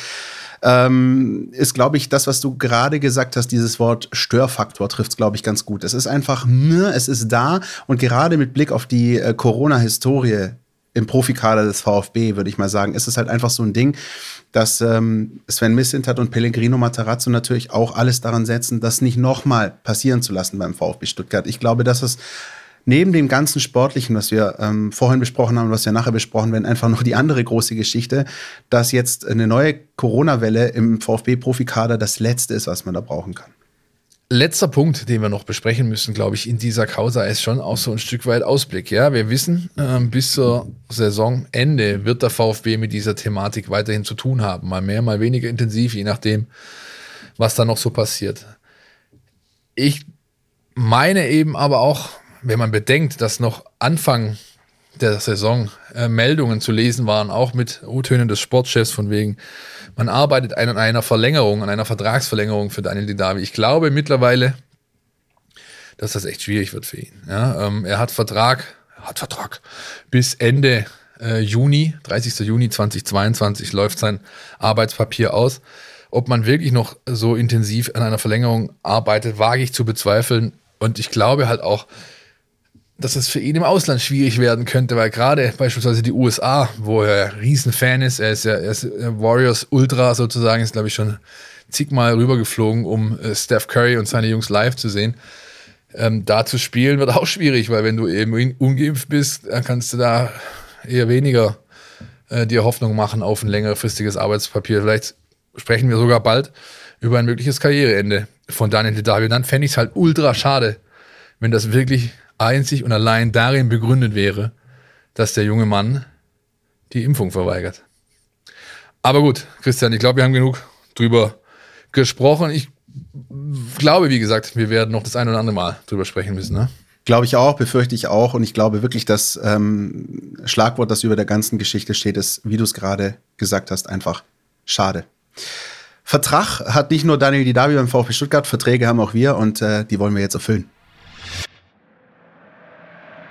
ähm, ist, glaube ich, das, was du gerade gesagt hast, dieses Wort Störfaktor trifft es, glaube ich, ganz gut. Es ist einfach, ne, es ist da und gerade mit Blick auf die äh, Corona-Historie im Profikader des VfB, würde ich mal sagen, ist es halt einfach so ein Ding, dass ähm, Sven Missintat und Pellegrino Matarazzo natürlich auch alles daran setzen, das nicht nochmal passieren zu lassen beim VfB Stuttgart. Ich glaube, dass es neben dem ganzen Sportlichen, was wir ähm, vorhin besprochen haben, was wir nachher besprochen werden, einfach noch die andere große Geschichte, dass jetzt eine neue Corona-Welle im VfB-Profikader das Letzte ist, was man da brauchen kann. Letzter Punkt, den wir noch besprechen müssen, glaube ich, in dieser Causa ist schon auch so ein Stück weit Ausblick. Ja, wir wissen, äh, bis zur Saisonende wird der VfB mit dieser Thematik weiterhin zu tun haben. Mal mehr, mal weniger intensiv, je nachdem, was da noch so passiert. Ich meine eben aber auch, wenn man bedenkt, dass noch Anfang der Saison äh, Meldungen zu lesen waren, auch mit O-Tönen des Sportchefs von wegen, man arbeitet an einer Verlängerung, an einer Vertragsverlängerung für Daniel Didavi. Ich glaube mittlerweile, dass das echt schwierig wird für ihn. Ja, ähm, er hat Vertrag, hat Vertrag bis Ende äh, Juni, 30. Juni 2022 läuft sein Arbeitspapier aus. Ob man wirklich noch so intensiv an einer Verlängerung arbeitet, wage ich zu bezweifeln. Und ich glaube halt auch, dass es für ihn im Ausland schwierig werden könnte, weil gerade beispielsweise die USA, wo er Riesenfan ist, er ist ja er ist Warriors Ultra sozusagen, ist glaube ich schon zigmal rübergeflogen, um äh, Steph Curry und seine Jungs live zu sehen. Ähm, da zu spielen wird auch schwierig, weil wenn du eben ungeimpft bist, dann kannst du da eher weniger äh, dir Hoffnung machen auf ein längerfristiges Arbeitspapier. Vielleicht sprechen wir sogar bald über ein mögliches Karriereende von Daniel Didavi. Dann fände ich es halt ultra schade, wenn das wirklich einzig und allein darin begründet wäre, dass der junge Mann die Impfung verweigert. Aber gut, Christian, ich glaube, wir haben genug drüber gesprochen. Ich glaube, wie gesagt, wir werden noch das ein oder andere Mal drüber sprechen müssen. Ne? Glaube ich auch, befürchte ich auch. Und ich glaube wirklich, das ähm, Schlagwort, das über der ganzen Geschichte steht, ist, wie du es gerade gesagt hast, einfach schade. Vertrag hat nicht nur Daniel Didavi beim VfB Stuttgart, Verträge haben auch wir und äh, die wollen wir jetzt erfüllen.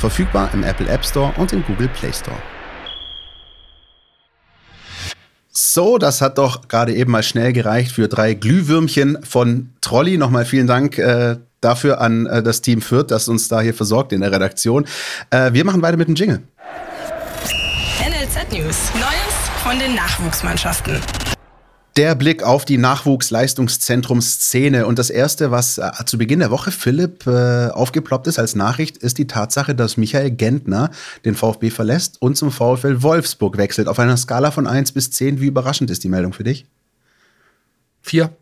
Verfügbar im Apple App Store und im Google Play Store. So, das hat doch gerade eben mal schnell gereicht für drei Glühwürmchen von Trolli. Nochmal vielen Dank äh, dafür an äh, das Team Fürth, das uns da hier versorgt in der Redaktion. Äh, wir machen weiter mit dem Jingle. NLZ News. Neues von den Nachwuchsmannschaften. Der Blick auf die Nachwuchsleistungszentrum-Szene. Und das Erste, was äh, zu Beginn der Woche Philipp äh, aufgeploppt ist als Nachricht, ist die Tatsache, dass Michael Gentner den VfB verlässt und zum VfL Wolfsburg wechselt. Auf einer Skala von 1 bis 10, wie überraschend ist die Meldung für dich? Vier.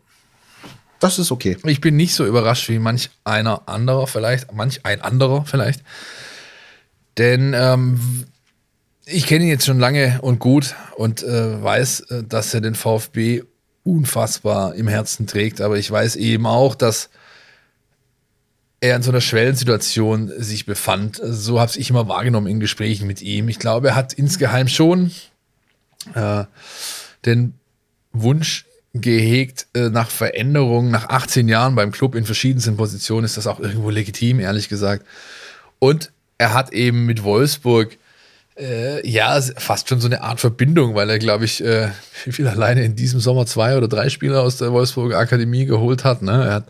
Das ist okay. Ich bin nicht so überrascht wie manch einer anderer vielleicht, manch ein anderer vielleicht. Denn ähm, ich kenne ihn jetzt schon lange und gut und äh, weiß, äh, dass er den VfB unfassbar im Herzen trägt. Aber ich weiß eben auch, dass er in so einer Schwellensituation sich befand. So habe ich immer wahrgenommen in Gesprächen mit ihm. Ich glaube, er hat insgeheim schon äh, den Wunsch gehegt äh, nach Veränderung. Nach 18 Jahren beim Club in verschiedensten Positionen ist das auch irgendwo legitim, ehrlich gesagt. Und er hat eben mit Wolfsburg äh, ja, fast schon so eine Art Verbindung, weil er, glaube ich, äh, wie viel alleine in diesem Sommer zwei oder drei Spieler aus der Wolfsburger Akademie geholt hat. Ne? Er hat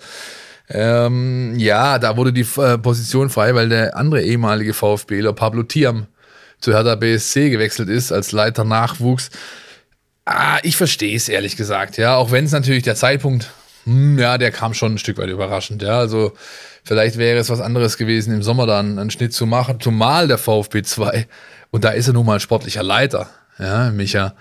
ähm, ja, da wurde die äh, Position frei, weil der andere ehemalige VfBler, Pablo Tiam, zu Hertha BSC gewechselt ist als Leiter Nachwuchs. Ah, ich verstehe es ehrlich gesagt, ja, auch wenn es natürlich der Zeitpunkt, ja, der kam schon ein Stück weit überraschend, ja, also vielleicht wäre es was anderes gewesen, im Sommer dann einen Schnitt zu machen, zumal der VfB 2 und da ist er nun mal sportlicher Leiter, ja, Micha,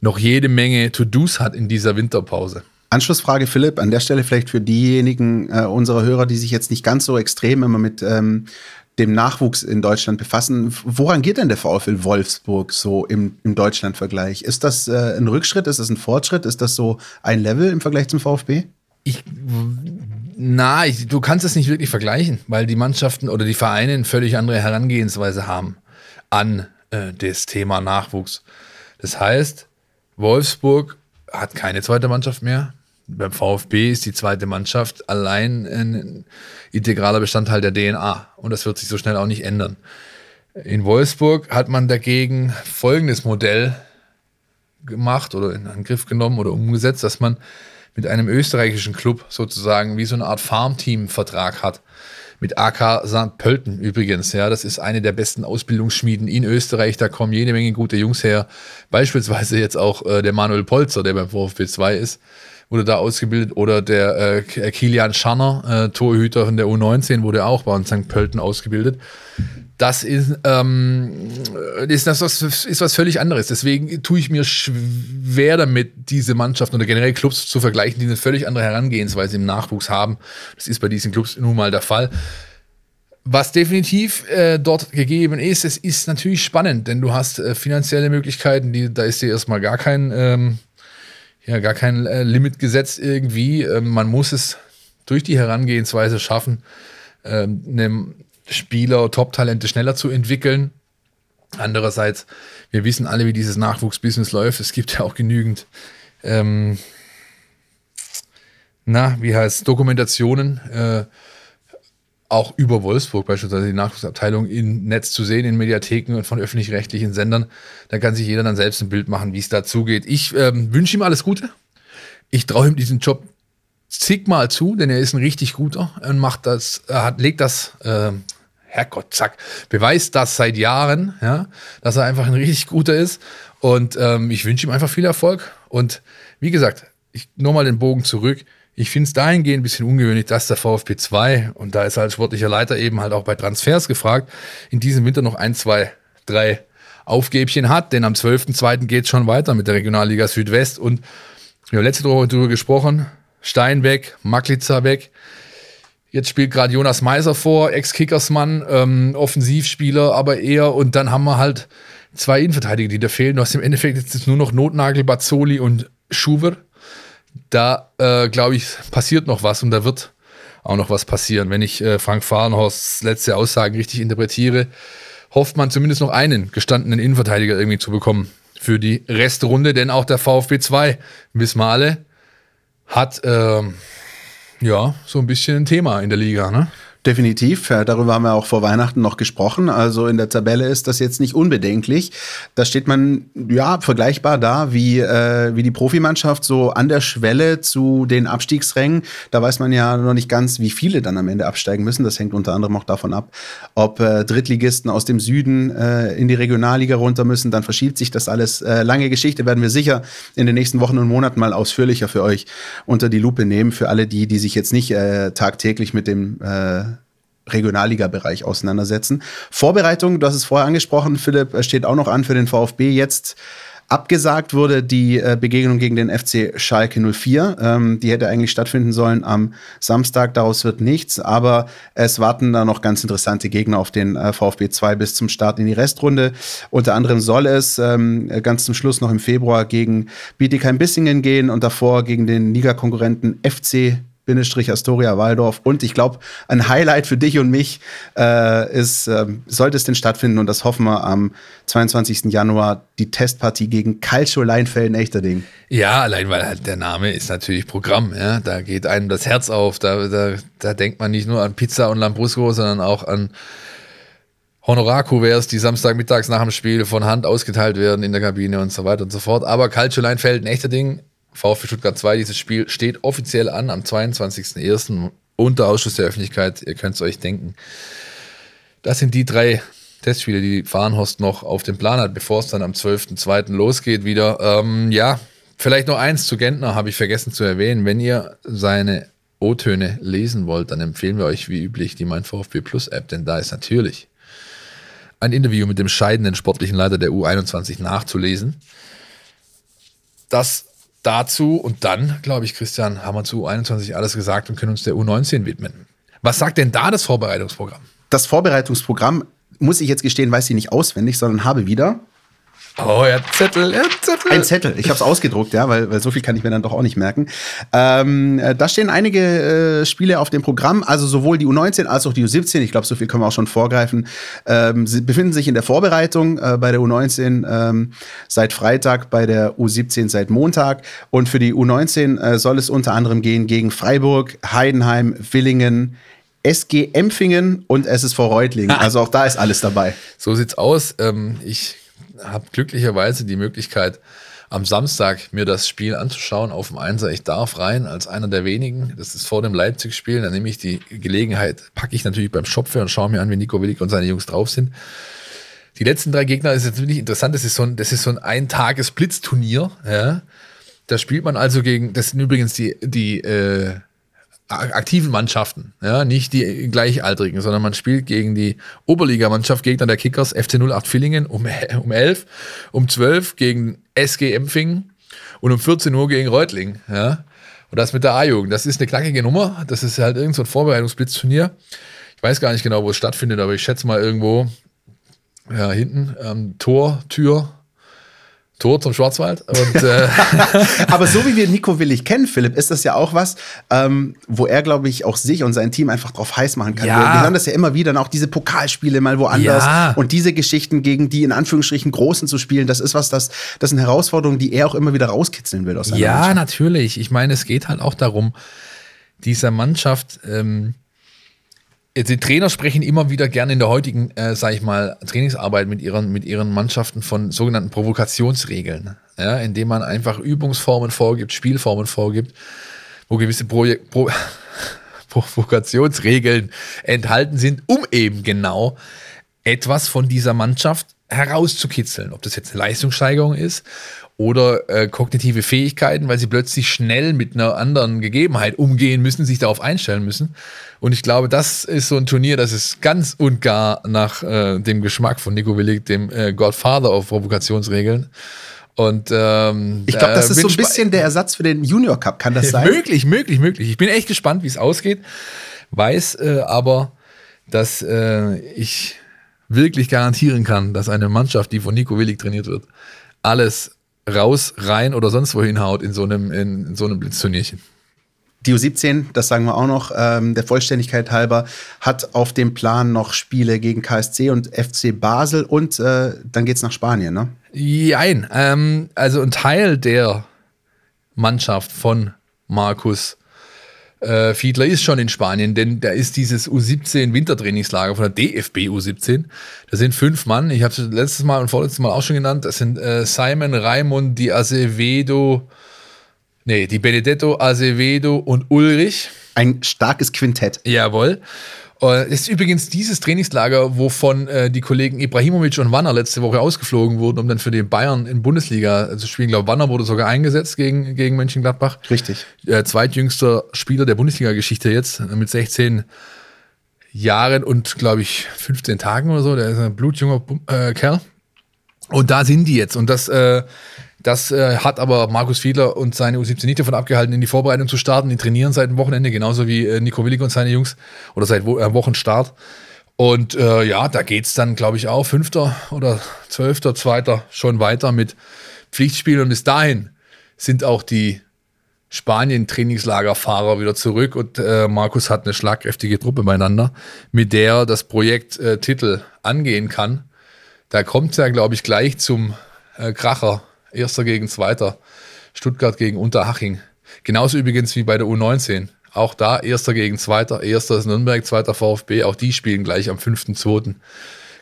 noch jede Menge To-Dos hat in dieser Winterpause. Anschlussfrage, Philipp, an der Stelle vielleicht für diejenigen äh, unserer Hörer, die sich jetzt nicht ganz so extrem immer mit ähm, dem Nachwuchs in Deutschland befassen. Woran geht denn der VfL Wolfsburg so im, im Deutschland-Vergleich? Ist das äh, ein Rückschritt? Ist das ein Fortschritt? Ist das so ein Level im Vergleich zum VfB? Ich, na, ich, du kannst es nicht wirklich vergleichen, weil die Mannschaften oder die Vereine eine völlig andere Herangehensweise haben an äh, das Thema Nachwuchs. Das heißt, Wolfsburg hat keine zweite Mannschaft mehr. Beim VfB ist die zweite Mannschaft allein ein integraler Bestandteil der DNA und das wird sich so schnell auch nicht ändern. In Wolfsburg hat man dagegen folgendes Modell gemacht oder in Angriff genommen oder umgesetzt, dass man mit einem österreichischen Club sozusagen wie so eine Art Farmteam-Vertrag hat mit AK St. Pölten übrigens. Ja, das ist eine der besten Ausbildungsschmieden in Österreich. Da kommen jede Menge gute Jungs her. Beispielsweise jetzt auch äh, der Manuel Polzer, der beim VfB 2 ist, wurde da ausgebildet. Oder der äh, Kilian Scharner, äh, Torhüter von der U19, wurde auch bei uns St. Pölten ausgebildet das ist, ähm, ist, das ist was völlig anderes. Deswegen tue ich mir schwer damit, diese Mannschaften oder generell Clubs zu vergleichen, die eine völlig andere Herangehensweise im Nachwuchs haben. Das ist bei diesen Clubs nun mal der Fall. Was definitiv äh, dort gegeben ist, es ist natürlich spannend, denn du hast äh, finanzielle Möglichkeiten, die, da ist dir erstmal gar kein, ähm, ja, gar kein äh, Limit gesetzt irgendwie. Ähm, man muss es durch die Herangehensweise schaffen, ähm, eine Spieler, Top-Talente schneller zu entwickeln. Andererseits, wir wissen alle, wie dieses Nachwuchsbusiness läuft. Es gibt ja auch genügend, ähm, na, wie heißt Dokumentationen, äh, auch über Wolfsburg beispielsweise die Nachwuchsabteilung im Netz zu sehen, in Mediatheken und von öffentlich-rechtlichen Sendern. Da kann sich jeder dann selbst ein Bild machen, wie es da zugeht. Ich ähm, wünsche ihm alles Gute. Ich traue ihm diesen Job zigmal zu, denn er ist ein richtig guter und macht das, hat, legt das äh, Herrgott, zack, beweist das seit Jahren, ja, dass er einfach ein richtig guter ist. Und ähm, ich wünsche ihm einfach viel Erfolg. Und wie gesagt, ich nochmal den Bogen zurück. Ich finde es dahingehend ein bisschen ungewöhnlich, dass der VfB 2, und da ist als sportlicher Leiter eben halt auch bei Transfers gefragt, in diesem Winter noch ein, zwei, drei Aufgäbchen hat, denn am 12.02. geht es schon weiter mit der Regionalliga Südwest und wir haben letzte Woche darüber gesprochen, Stein weg, Maklitzer weg, Jetzt spielt gerade Jonas Meiser vor, Ex-Kickersmann, ähm, Offensivspieler, aber eher. Und dann haben wir halt zwei Innenverteidiger, die da fehlen. Du hast im Endeffekt jetzt nur noch Notnagel, Bazzoli und Schuwer. Da, äh, glaube ich, passiert noch was und da wird auch noch was passieren. Wenn ich äh, Frank Fahrenhorsts letzte Aussagen richtig interpretiere, hofft man zumindest noch einen gestandenen Innenverteidiger irgendwie zu bekommen für die Restrunde, denn auch der VfB 2, wissen wir alle, hat äh, ja so ein bisschen ein Thema in der Liga. Ne? Definitiv. Darüber haben wir auch vor Weihnachten noch gesprochen. Also in der Tabelle ist das jetzt nicht unbedenklich. Da steht man ja vergleichbar da wie, äh, wie die Profimannschaft so an der Schwelle zu den Abstiegsrängen. Da weiß man ja noch nicht ganz, wie viele dann am Ende absteigen müssen. Das hängt unter anderem auch davon ab, ob äh, Drittligisten aus dem Süden äh, in die Regionalliga runter müssen. Dann verschiebt sich das alles. Äh, lange Geschichte werden wir sicher in den nächsten Wochen und Monaten mal ausführlicher für euch unter die Lupe nehmen. Für alle die, die sich jetzt nicht äh, tagtäglich mit dem äh, Regionalliga-Bereich auseinandersetzen. Vorbereitung, du hast es vorher angesprochen, Philipp, steht auch noch an für den VfB. Jetzt abgesagt wurde die äh, Begegnung gegen den FC Schalke 04. Ähm, die hätte eigentlich stattfinden sollen am Samstag. Daraus wird nichts. Aber es warten da noch ganz interessante Gegner auf den äh, VfB 2 bis zum Start in die Restrunde. Unter anderem soll es ähm, ganz zum Schluss noch im Februar gegen Bietigheim-Bissingen gehen und davor gegen den Ligakonkurrenten FC Astoria Waldorf. Und ich glaube, ein Highlight für dich und mich äh, ist, äh, sollte es denn stattfinden, und das hoffen wir am 22. Januar, die Testpartie gegen Calcio Leinfelden-Echterding. Ja, allein weil halt der Name ist natürlich Programm. Ja? Da geht einem das Herz auf. Da, da, da denkt man nicht nur an Pizza und Lambrusco, sondern auch an Honorarkuverts, die Samstagmittags nach dem Spiel von Hand ausgeteilt werden in der Kabine und so weiter und so fort. Aber Calcio Leinfelden, Echterding, VfB Stuttgart 2, dieses Spiel steht offiziell an am 22.01. unter Ausschuss der Öffentlichkeit. Ihr könnt es euch denken. Das sind die drei Testspiele, die Fahrenhorst noch auf dem Plan hat, bevor es dann am 12.02. losgeht wieder. Ähm, ja, vielleicht noch eins zu Gentner habe ich vergessen zu erwähnen. Wenn ihr seine O-Töne lesen wollt, dann empfehlen wir euch wie üblich die Mein VfB Plus App, denn da ist natürlich ein Interview mit dem scheidenden sportlichen Leiter der U21 nachzulesen. Das dazu und dann, glaube ich, Christian, haben wir zu U21 alles gesagt und können uns der U19 widmen. Was sagt denn da das Vorbereitungsprogramm? Das Vorbereitungsprogramm, muss ich jetzt gestehen, weiß ich nicht auswendig, sondern habe wieder Oh, er hat Zettel, er hat Zettel. Ein Zettel. Ich habe es ausgedruckt, ja, weil, weil so viel kann ich mir dann doch auch nicht merken. Ähm, äh, da stehen einige äh, Spiele auf dem Programm, also sowohl die U19 als auch die U17. Ich glaube, so viel können wir auch schon vorgreifen. Ähm, sie befinden sich in der Vorbereitung äh, bei der U19 ähm, seit Freitag, bei der U17 seit Montag. Und für die U19 äh, soll es unter anderem gehen gegen Freiburg, Heidenheim, Willingen, SG Empfingen und SSV Reutlingen. Also auch da ist alles dabei. So sieht's aus. Ähm, ich habe glücklicherweise die Möglichkeit, am Samstag mir das Spiel anzuschauen auf dem Einser. Ich darf rein als einer der wenigen. Das ist vor dem Leipzig-Spiel. Dann nehme ich die Gelegenheit, packe ich natürlich beim Schopfe und schaue mir an, wie Nico Willig und seine Jungs drauf sind. Die letzten drei Gegner ist jetzt wirklich interessant. Das ist so ein, das ist so ein Ein-Tages-Blitzturnier. Ja. Da spielt man also gegen, das sind übrigens die, die äh, aktiven Mannschaften, ja, nicht die gleichaltrigen, sondern man spielt gegen die Oberligamannschaft, Gegner der Kickers, FC 08 Villingen um, um 11, um 12 gegen SG Empfingen und um 14 Uhr gegen Reutling, ja. Und das mit der A-Jugend, das ist eine knackige Nummer, das ist halt irgend so ein Vorbereitungsblitzturnier. Ich weiß gar nicht genau, wo es stattfindet, aber ich schätze mal irgendwo ja, hinten, ähm, Tor, Tür, Tor zum Schwarzwald. Und, äh Aber so wie wir Nico Willig kennen, Philipp, ist das ja auch was, ähm, wo er, glaube ich, auch sich und sein Team einfach drauf heiß machen kann. Ja. Wir, wir hören das ja immer wieder, auch diese Pokalspiele mal woanders. Ja. Und diese Geschichten gegen die in Anführungsstrichen Großen zu spielen, das ist was, das, das sind Herausforderungen, die er auch immer wieder rauskitzeln will aus seiner Ja, natürlich. Ich meine, es geht halt auch darum, dieser Mannschaft ähm, die Trainer sprechen immer wieder gerne in der heutigen, äh, sage ich mal, Trainingsarbeit mit ihren, mit ihren Mannschaften von sogenannten Provokationsregeln, ja, indem man einfach Übungsformen vorgibt, Spielformen vorgibt, wo gewisse Pro Pro Provokationsregeln enthalten sind, um eben genau etwas von dieser Mannschaft herauszukitzeln. Ob das jetzt eine Leistungssteigerung ist oder äh, kognitive Fähigkeiten, weil sie plötzlich schnell mit einer anderen Gegebenheit umgehen müssen, sich darauf einstellen müssen. Und ich glaube, das ist so ein Turnier, das ist ganz und gar nach äh, dem Geschmack von Nico Willig, dem äh, Godfather auf Provokationsregeln. Und ähm, ich glaube, das ist so ein bisschen der Ersatz für den Junior Cup. Kann das sein? Möglich, möglich, möglich. Ich bin echt gespannt, wie es ausgeht. Weiß äh, aber, dass äh, ich wirklich garantieren kann, dass eine Mannschaft, die von Nico Willig trainiert wird, alles raus, rein oder sonst wohin haut in so einem, in, in so einem Blitzturnierchen. Die U17, das sagen wir auch noch, ähm, der Vollständigkeit halber, hat auf dem Plan noch Spiele gegen KSC und FC Basel und äh, dann geht's nach Spanien, ne? Jein. Ähm, also ein Teil der Mannschaft von Markus äh, Fiedler ist schon in Spanien, denn da ist dieses U17 Wintertrainingslager von der DFB U17. Da sind fünf Mann. Ich habe es letztes Mal und vorletztes Mal auch schon genannt. Das sind äh, Simon, Raimund, die Acevedo, nee, die Benedetto, Acevedo und Ulrich. Ein starkes Quintett. Jawohl. Es ist übrigens dieses Trainingslager, wovon äh, die Kollegen Ibrahimovic und Wanner letzte Woche ausgeflogen wurden, um dann für die Bayern in Bundesliga zu spielen. Ich glaube, Wanner wurde sogar eingesetzt gegen, gegen Mönchengladbach. Richtig. Äh, zweitjüngster Spieler der Bundesliga-Geschichte jetzt mit 16 Jahren und, glaube ich, 15 Tagen oder so. Der ist ein blutjunger äh, Kerl. Und da sind die jetzt. Und das äh, das äh, hat aber Markus Fiedler und seine U17 nicht davon abgehalten, in die Vorbereitung zu starten. Die trainieren seit dem Wochenende, genauso wie äh, Nico Willig und seine Jungs oder seit Wo äh, Wochenstart. Und äh, ja, da geht es dann, glaube ich, auch fünfter oder zwölfter, zweiter schon weiter mit Pflichtspielen. Und bis dahin sind auch die Spanien-Trainingslagerfahrer wieder zurück und äh, Markus hat eine schlagkräftige Truppe beieinander, mit der er das Projekt äh, Titel angehen kann. Da kommt es ja, glaube ich, gleich zum äh, Kracher Erster gegen Zweiter. Stuttgart gegen Unterhaching. Genauso übrigens wie bei der U19. Auch da Erster gegen Zweiter. Erster ist Nürnberg, Zweiter VfB. Auch die spielen gleich am 5.2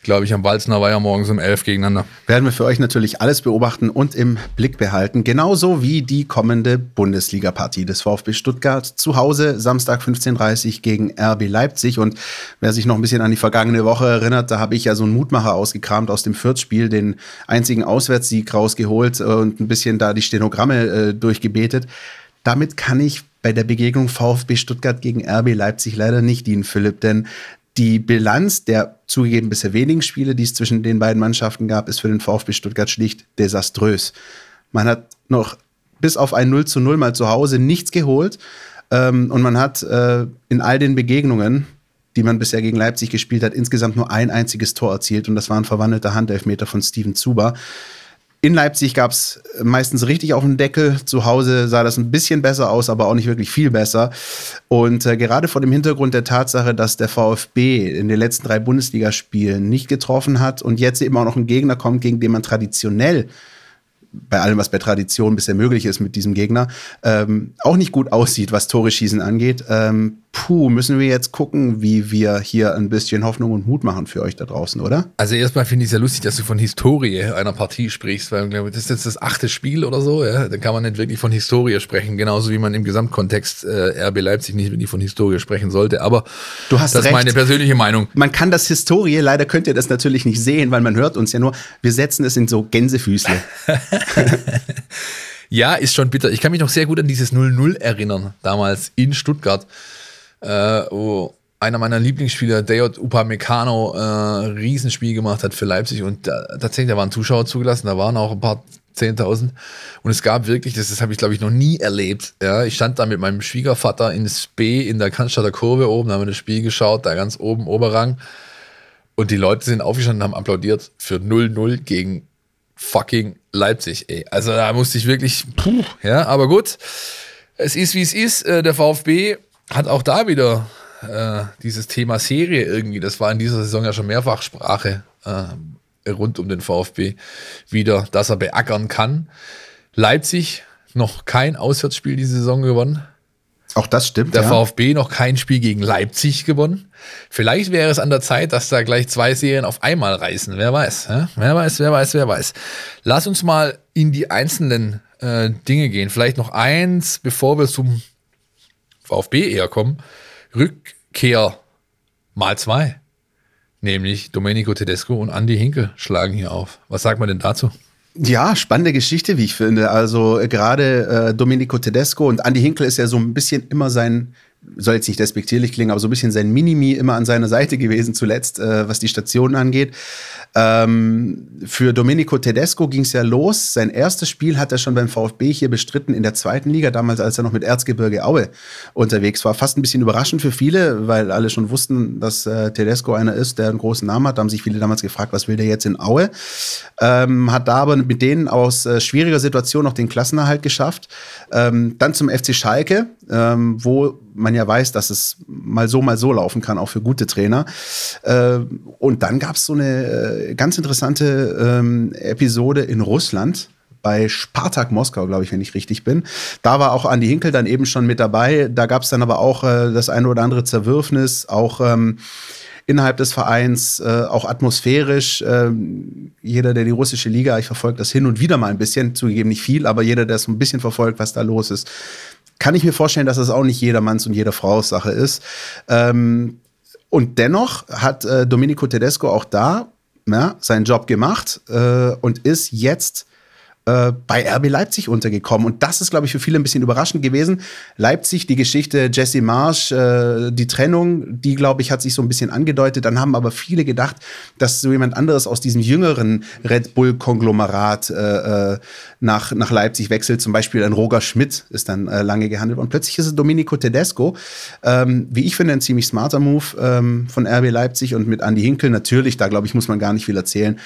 glaube ich, am Walzner Weiher morgens um 11 gegeneinander. Werden wir für euch natürlich alles beobachten und im Blick behalten. Genauso wie die kommende Bundesliga-Partie des VfB Stuttgart zu Hause, Samstag 15.30 Uhr gegen RB Leipzig. Und wer sich noch ein bisschen an die vergangene Woche erinnert, da habe ich ja so einen Mutmacher ausgekramt aus dem Fürth-Spiel, den einzigen Auswärtssieg rausgeholt und ein bisschen da die Stenogramme äh, durchgebetet. Damit kann ich bei der Begegnung VfB Stuttgart gegen RB Leipzig leider nicht dienen, Philipp, denn die Bilanz der zugegeben bisher wenigen Spiele, die es zwischen den beiden Mannschaften gab, ist für den VfB Stuttgart schlicht desaströs. Man hat noch bis auf ein 0 zu 0 mal zu Hause nichts geholt. Ähm, und man hat äh, in all den Begegnungen, die man bisher gegen Leipzig gespielt hat, insgesamt nur ein einziges Tor erzielt. Und das war ein verwandelter Handelfmeter von Steven Zuber. In Leipzig gab es meistens richtig auf den Deckel. Zu Hause sah das ein bisschen besser aus, aber auch nicht wirklich viel besser. Und äh, gerade vor dem Hintergrund der Tatsache, dass der VfB in den letzten drei Bundesligaspielen nicht getroffen hat und jetzt eben auch noch ein Gegner kommt, gegen den man traditionell bei allem, was bei Tradition bisher möglich ist mit diesem Gegner, ähm, auch nicht gut aussieht, was Tore schießen angeht. Ähm, puh, müssen wir jetzt gucken, wie wir hier ein bisschen Hoffnung und Mut machen für euch da draußen, oder? Also erstmal finde ich es ja lustig, dass du von Historie einer Partie sprichst, weil das ist jetzt das achte Spiel oder so, ja. Dann kann man nicht wirklich von Historie sprechen, genauso wie man im Gesamtkontext äh, RB Leipzig nicht wirklich von Historie sprechen sollte. Aber du hast das recht. ist meine persönliche Meinung. Man kann das Historie, leider könnt ihr das natürlich nicht sehen, weil man hört uns ja nur, wir setzen es in so Gänsefüßle. ja, ist schon bitter. Ich kann mich noch sehr gut an dieses 0-0 erinnern, damals in Stuttgart, äh, wo einer meiner Lieblingsspieler, Dayot Upamecano, äh, Riesenspiel gemacht hat für Leipzig und da, tatsächlich, da waren Zuschauer zugelassen, da waren auch ein paar 10.000 und es gab wirklich, das, das habe ich glaube ich noch nie erlebt, ja, ich stand da mit meinem Schwiegervater in B in der Cannstatter Kurve oben, da haben wir das Spiel geschaut, da ganz oben, Oberrang und die Leute sind aufgestanden und haben applaudiert für 0-0 gegen fucking Leipzig, ey. Also da musste ich wirklich, puh, ja, aber gut. Es ist, wie es ist. Äh, der VfB hat auch da wieder äh, dieses Thema Serie irgendwie. Das war in dieser Saison ja schon mehrfach Sprache äh, rund um den VfB wieder, dass er beackern kann. Leipzig noch kein Auswärtsspiel diese Saison gewonnen. Auch das stimmt. Der ja. VfB noch kein Spiel gegen Leipzig gewonnen. Vielleicht wäre es an der Zeit, dass da gleich zwei Serien auf einmal reißen. Wer weiß. Ja? Wer weiß, wer weiß, wer weiß. Lass uns mal in die einzelnen äh, Dinge gehen. Vielleicht noch eins, bevor wir zum VfB eher kommen. Rückkehr mal zwei. Nämlich Domenico Tedesco und Andy Hinkel schlagen hier auf. Was sagt man denn dazu? Ja, spannende Geschichte, wie ich finde. Also äh, gerade äh, Domenico Tedesco und Andy Hinkel ist ja so ein bisschen immer sein soll jetzt nicht despektierlich klingen, aber so ein bisschen sein Minimi immer an seiner Seite gewesen zuletzt, äh, was die Stationen angeht. Ähm, für Domenico Tedesco ging es ja los. Sein erstes Spiel hat er schon beim VfB hier bestritten in der zweiten Liga, damals als er noch mit Erzgebirge Aue unterwegs war. Fast ein bisschen überraschend für viele, weil alle schon wussten, dass äh, Tedesco einer ist, der einen großen Namen hat. Da haben sich viele damals gefragt, was will der jetzt in Aue? Ähm, hat da aber mit denen aus äh, schwieriger Situation noch den Klassenerhalt geschafft. Ähm, dann zum FC Schalke, ähm, wo man ja weiß, dass es mal so, mal so laufen kann, auch für gute Trainer. Äh, und dann gab es so eine äh, ganz interessante ähm, Episode in Russland bei Spartak Moskau, glaube ich, wenn ich richtig bin. Da war auch Andi Hinkel dann eben schon mit dabei. Da gab es dann aber auch äh, das eine oder andere Zerwürfnis, auch ähm, innerhalb des Vereins, äh, auch atmosphärisch. Äh, jeder, der die russische Liga, ich verfolge das hin und wieder mal ein bisschen, zugegeben nicht viel, aber jeder, der so ein bisschen verfolgt, was da los ist, kann ich mir vorstellen, dass das auch nicht jedermanns und jeder Frau Sache ist. Ähm, und dennoch hat äh, Domenico Tedesco auch da ja, seinen Job gemacht äh, und ist jetzt äh, bei RB Leipzig untergekommen. Und das ist, glaube ich, für viele ein bisschen überraschend gewesen. Leipzig, die Geschichte Jesse Marsch, äh, die Trennung, die, glaube ich, hat sich so ein bisschen angedeutet. Dann haben aber viele gedacht, dass so jemand anderes aus diesem jüngeren Red Bull-Konglomerat äh, äh, nach, nach Leipzig wechselt. Zum Beispiel ein Roger Schmidt ist dann äh, lange gehandelt. Und plötzlich ist es Domenico Tedesco. Ähm, wie ich finde, ein ziemlich smarter Move ähm, von RB Leipzig und mit Andy Hinkel. Natürlich, da glaube ich, muss man gar nicht viel erzählen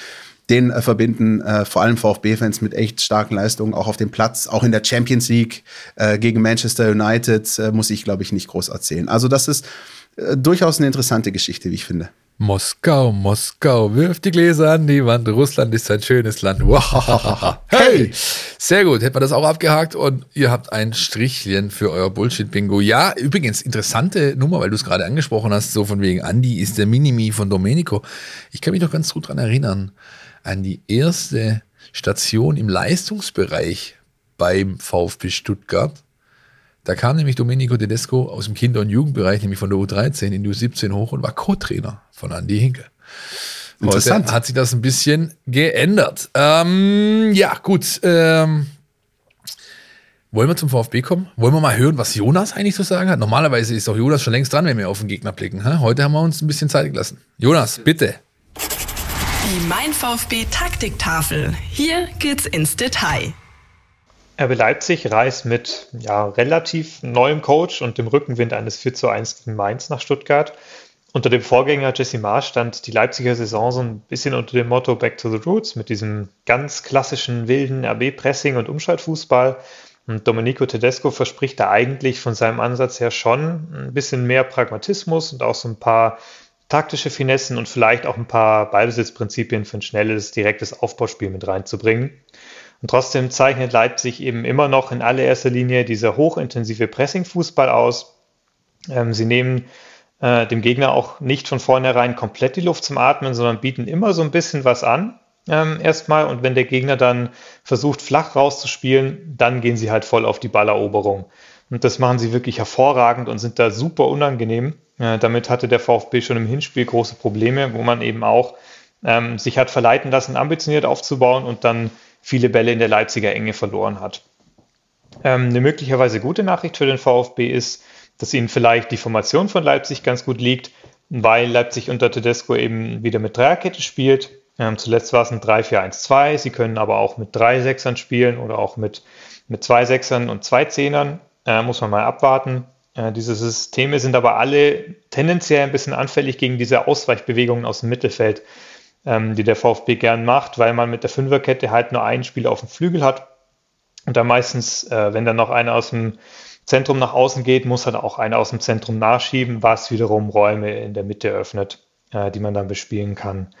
den äh, verbinden äh, vor allem VfB-Fans mit echt starken Leistungen, auch auf dem Platz, auch in der Champions League äh, gegen Manchester United, äh, muss ich, glaube ich, nicht groß erzählen. Also das ist äh, durchaus eine interessante Geschichte, wie ich finde. Moskau, Moskau, wirft die Gläser an die Wand. Russland ist ein schönes Land. hey! Sehr gut, hätten wir das auch abgehakt und ihr habt ein Strichchen für euer Bullshit-Bingo. Ja, übrigens, interessante Nummer, weil du es gerade angesprochen hast, so von wegen Andi ist der Minimi von Domenico. Ich kann mich noch ganz gut dran erinnern an die erste Station im Leistungsbereich beim VfB Stuttgart. Da kam nämlich Domenico Tedesco aus dem Kinder- und Jugendbereich, nämlich von der U13 in die U17 hoch und war Co-Trainer von Andy Hinke. Heute hat sich das ein bisschen geändert. Ähm, ja, gut. Ähm, wollen wir zum VfB kommen? Wollen wir mal hören, was Jonas eigentlich zu sagen hat? Normalerweise ist doch Jonas schon längst dran, wenn wir auf den Gegner blicken. Heute haben wir uns ein bisschen Zeit gelassen. Jonas, bitte. Die Mein VfB Taktiktafel. Hier geht's ins Detail. RB Leipzig reist mit ja, relativ neuem Coach und dem Rückenwind eines 4 zu 1 gegen Mainz nach Stuttgart. Unter dem Vorgänger Jesse Marsch stand die Leipziger Saison so ein bisschen unter dem Motto Back to the Roots mit diesem ganz klassischen wilden RB-Pressing und Umschaltfußball. Und Domenico Tedesco verspricht da eigentlich von seinem Ansatz her schon ein bisschen mehr Pragmatismus und auch so ein paar taktische Finessen und vielleicht auch ein paar Ballbesitzprinzipien für ein schnelles, direktes Aufbauspiel mit reinzubringen. Und trotzdem zeichnet Leipzig eben immer noch in allererster Linie dieser hochintensive Pressing-Fußball aus. Ähm, sie nehmen äh, dem Gegner auch nicht von vornherein komplett die Luft zum Atmen, sondern bieten immer so ein bisschen was an. Ähm, erstmal und wenn der Gegner dann versucht flach rauszuspielen, dann gehen sie halt voll auf die Balleroberung. Und das machen sie wirklich hervorragend und sind da super unangenehm. Äh, damit hatte der VfB schon im Hinspiel große Probleme, wo man eben auch ähm, sich hat verleiten lassen, ambitioniert aufzubauen und dann viele Bälle in der Leipziger Enge verloren hat. Ähm, eine möglicherweise gute Nachricht für den VfB ist, dass ihnen vielleicht die Formation von Leipzig ganz gut liegt, weil Leipzig unter Tedesco eben wieder mit Dreierkette spielt. Ähm, zuletzt war es ein 3-4-1-2. Sie können aber auch mit drei Sechsern spielen oder auch mit, mit zwei Sechsern und zwei Zehnern. Äh, muss man mal abwarten. Äh, diese Systeme sind aber alle tendenziell ein bisschen anfällig gegen diese Ausweichbewegungen aus dem Mittelfeld, ähm, die der VfB gern macht, weil man mit der Fünferkette halt nur einen Spieler auf dem Flügel hat. Und dann meistens, äh, wenn dann noch einer aus dem Zentrum nach außen geht, muss halt auch einer aus dem Zentrum nachschieben, was wiederum Räume in der Mitte öffnet, äh, die man dann bespielen kann.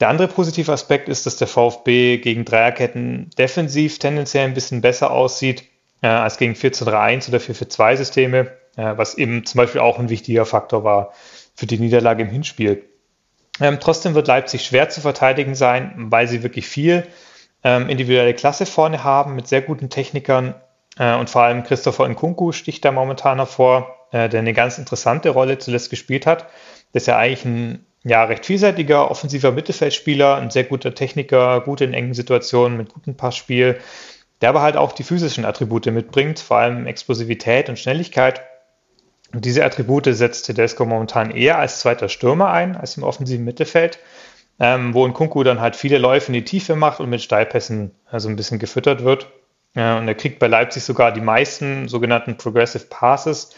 Der andere positive Aspekt ist, dass der VfB gegen Dreierketten defensiv tendenziell ein bisschen besser aussieht äh, als gegen 4-3-1 oder 4-4-2-Systeme, äh, was eben zum Beispiel auch ein wichtiger Faktor war für die Niederlage im Hinspiel. Ähm, trotzdem wird Leipzig schwer zu verteidigen sein, weil sie wirklich viel ähm, individuelle Klasse vorne haben mit sehr guten Technikern äh, und vor allem Christopher Nkunku sticht da momentan hervor. äh, der eine ganz interessante Rolle zuletzt gespielt hat. Das ist ja eigentlich ein ja, recht vielseitiger offensiver Mittelfeldspieler, ein sehr guter Techniker, gut in engen Situationen mit gutem Passspiel, der aber halt auch die physischen Attribute mitbringt, vor allem Explosivität und Schnelligkeit. Und diese Attribute setzt Tedesco momentan eher als zweiter Stürmer ein, als im offensiven Mittelfeld, ähm, wo ein Kunku dann halt viele Läufe in die Tiefe macht und mit Steilpässen also ein bisschen gefüttert wird. Äh, und er kriegt bei Leipzig sogar die meisten sogenannten Progressive Passes,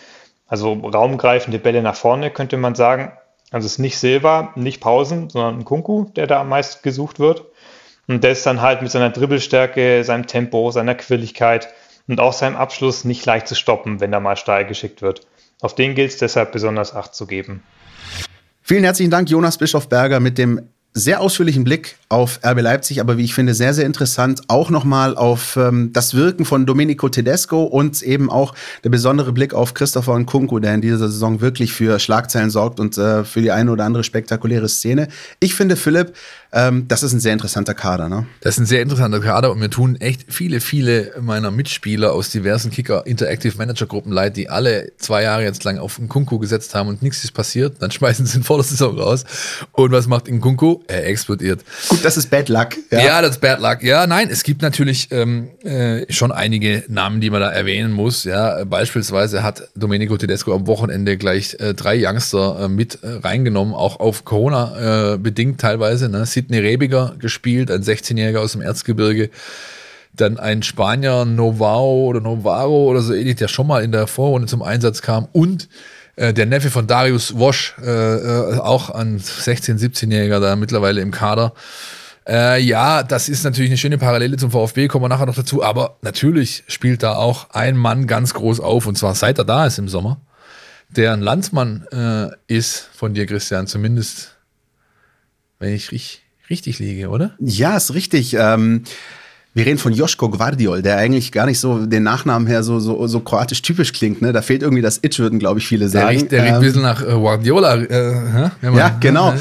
also raumgreifende Bälle nach vorne, könnte man sagen. Also es ist nicht Silva, nicht Pausen, sondern ein Kunku, der da am meisten gesucht wird. Und der ist dann halt mit seiner Dribbelstärke, seinem Tempo, seiner Quirligkeit und auch seinem Abschluss nicht leicht zu stoppen, wenn er mal steil geschickt wird. Auf den gilt es deshalb besonders Acht zu geben. Vielen herzlichen Dank, Jonas Bischofberger, mit dem sehr ausführlichen Blick auf RB Leipzig, aber wie ich finde, sehr, sehr interessant auch nochmal auf ähm, das Wirken von Domenico Tedesco und eben auch der besondere Blick auf Christopher Nkunku, der in dieser Saison wirklich für Schlagzeilen sorgt und äh, für die eine oder andere spektakuläre Szene. Ich finde, Philipp, ähm, das ist ein sehr interessanter Kader. Ne? Das ist ein sehr interessanter Kader und mir tun echt viele, viele meiner Mitspieler aus diversen Kicker Interactive Manager Gruppen leid, die alle zwei Jahre jetzt lang auf Nkunku gesetzt haben und nichts ist passiert. Dann schmeißen sie ihn vor der Saison raus. Und was macht Nkunku? Er explodiert. Gut, das ist Bad Luck. Ja, ja das ist Bad Luck. Ja, nein, es gibt natürlich ähm, äh, schon einige Namen, die man da erwähnen muss. Ja, beispielsweise hat Domenico Tedesco am Wochenende gleich äh, drei Youngster äh, mit äh, reingenommen, auch auf Corona äh, bedingt teilweise. Ne? Sidney Rebiger gespielt, ein 16-Jähriger aus dem Erzgebirge. Dann ein Spanier, Novao oder Novaro oder so ähnlich, der schon mal in der Vorrunde zum Einsatz kam. Und äh, der Neffe von Darius Wosch, äh, äh, auch ein 16-, 17-Jähriger da mittlerweile im Kader. Äh, ja, das ist natürlich eine schöne Parallele zum VfB, kommen wir nachher noch dazu. Aber natürlich spielt da auch ein Mann ganz groß auf, und zwar seit er da ist im Sommer, der ein Landsmann äh, ist von dir, Christian, zumindest, wenn ich richtig richtig liege, oder? Ja, ist richtig. Ähm, wir reden von Joschko Guardiol, der eigentlich gar nicht so den Nachnamen her so, so, so kroatisch typisch klingt. Ne? Da fehlt irgendwie das Itch, würden, glaube ich, viele sagen. Der riecht, der riecht ähm, ein bisschen nach äh, Guardiola. Äh, ja, genau.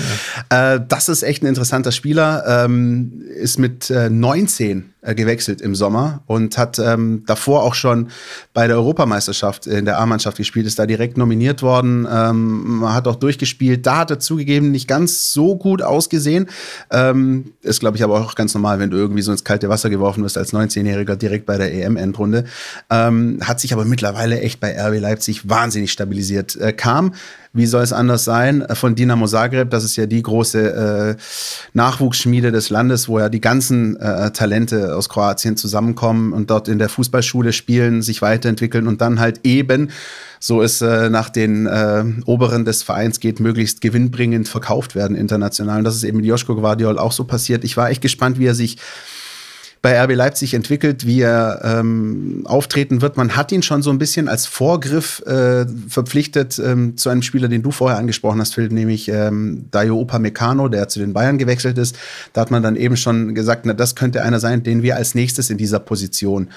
Äh, das ist echt ein interessanter Spieler. Ähm, ist mit äh, 19 äh, gewechselt im Sommer und hat ähm, davor auch schon bei der Europameisterschaft in der A-Mannschaft gespielt, ist da direkt nominiert worden, ähm, hat auch durchgespielt. Da hat er zugegeben nicht ganz so gut ausgesehen. Ähm, ist, glaube ich, aber auch ganz normal, wenn du irgendwie so ins kalte Wasser geworfen wirst als 19-Jähriger direkt bei der EM-Endrunde. Ähm, hat sich aber mittlerweile echt bei RB Leipzig wahnsinnig stabilisiert. Äh, kam wie soll es anders sein, äh, von Dinamo Zagreb. Das ist ja die große äh, Nachwuchsschmiede des Landes, wo ja die ganzen äh, Talente aus Kroatien zusammenkommen und dort in der Fußballschule spielen, sich weiterentwickeln und dann halt eben, so es äh, nach den äh, Oberen des Vereins geht, möglichst gewinnbringend verkauft werden international. Und das ist eben mit Joschko Guardiol auch so passiert. Ich war echt gespannt, wie er sich bei RB Leipzig entwickelt, wie er ähm, auftreten wird. Man hat ihn schon so ein bisschen als Vorgriff äh, verpflichtet ähm, zu einem Spieler, den du vorher angesprochen hast, Philipp, nämlich ähm, Dayo Upamecano, der zu den Bayern gewechselt ist. Da hat man dann eben schon gesagt, na, das könnte einer sein, den wir als nächstes in dieser Position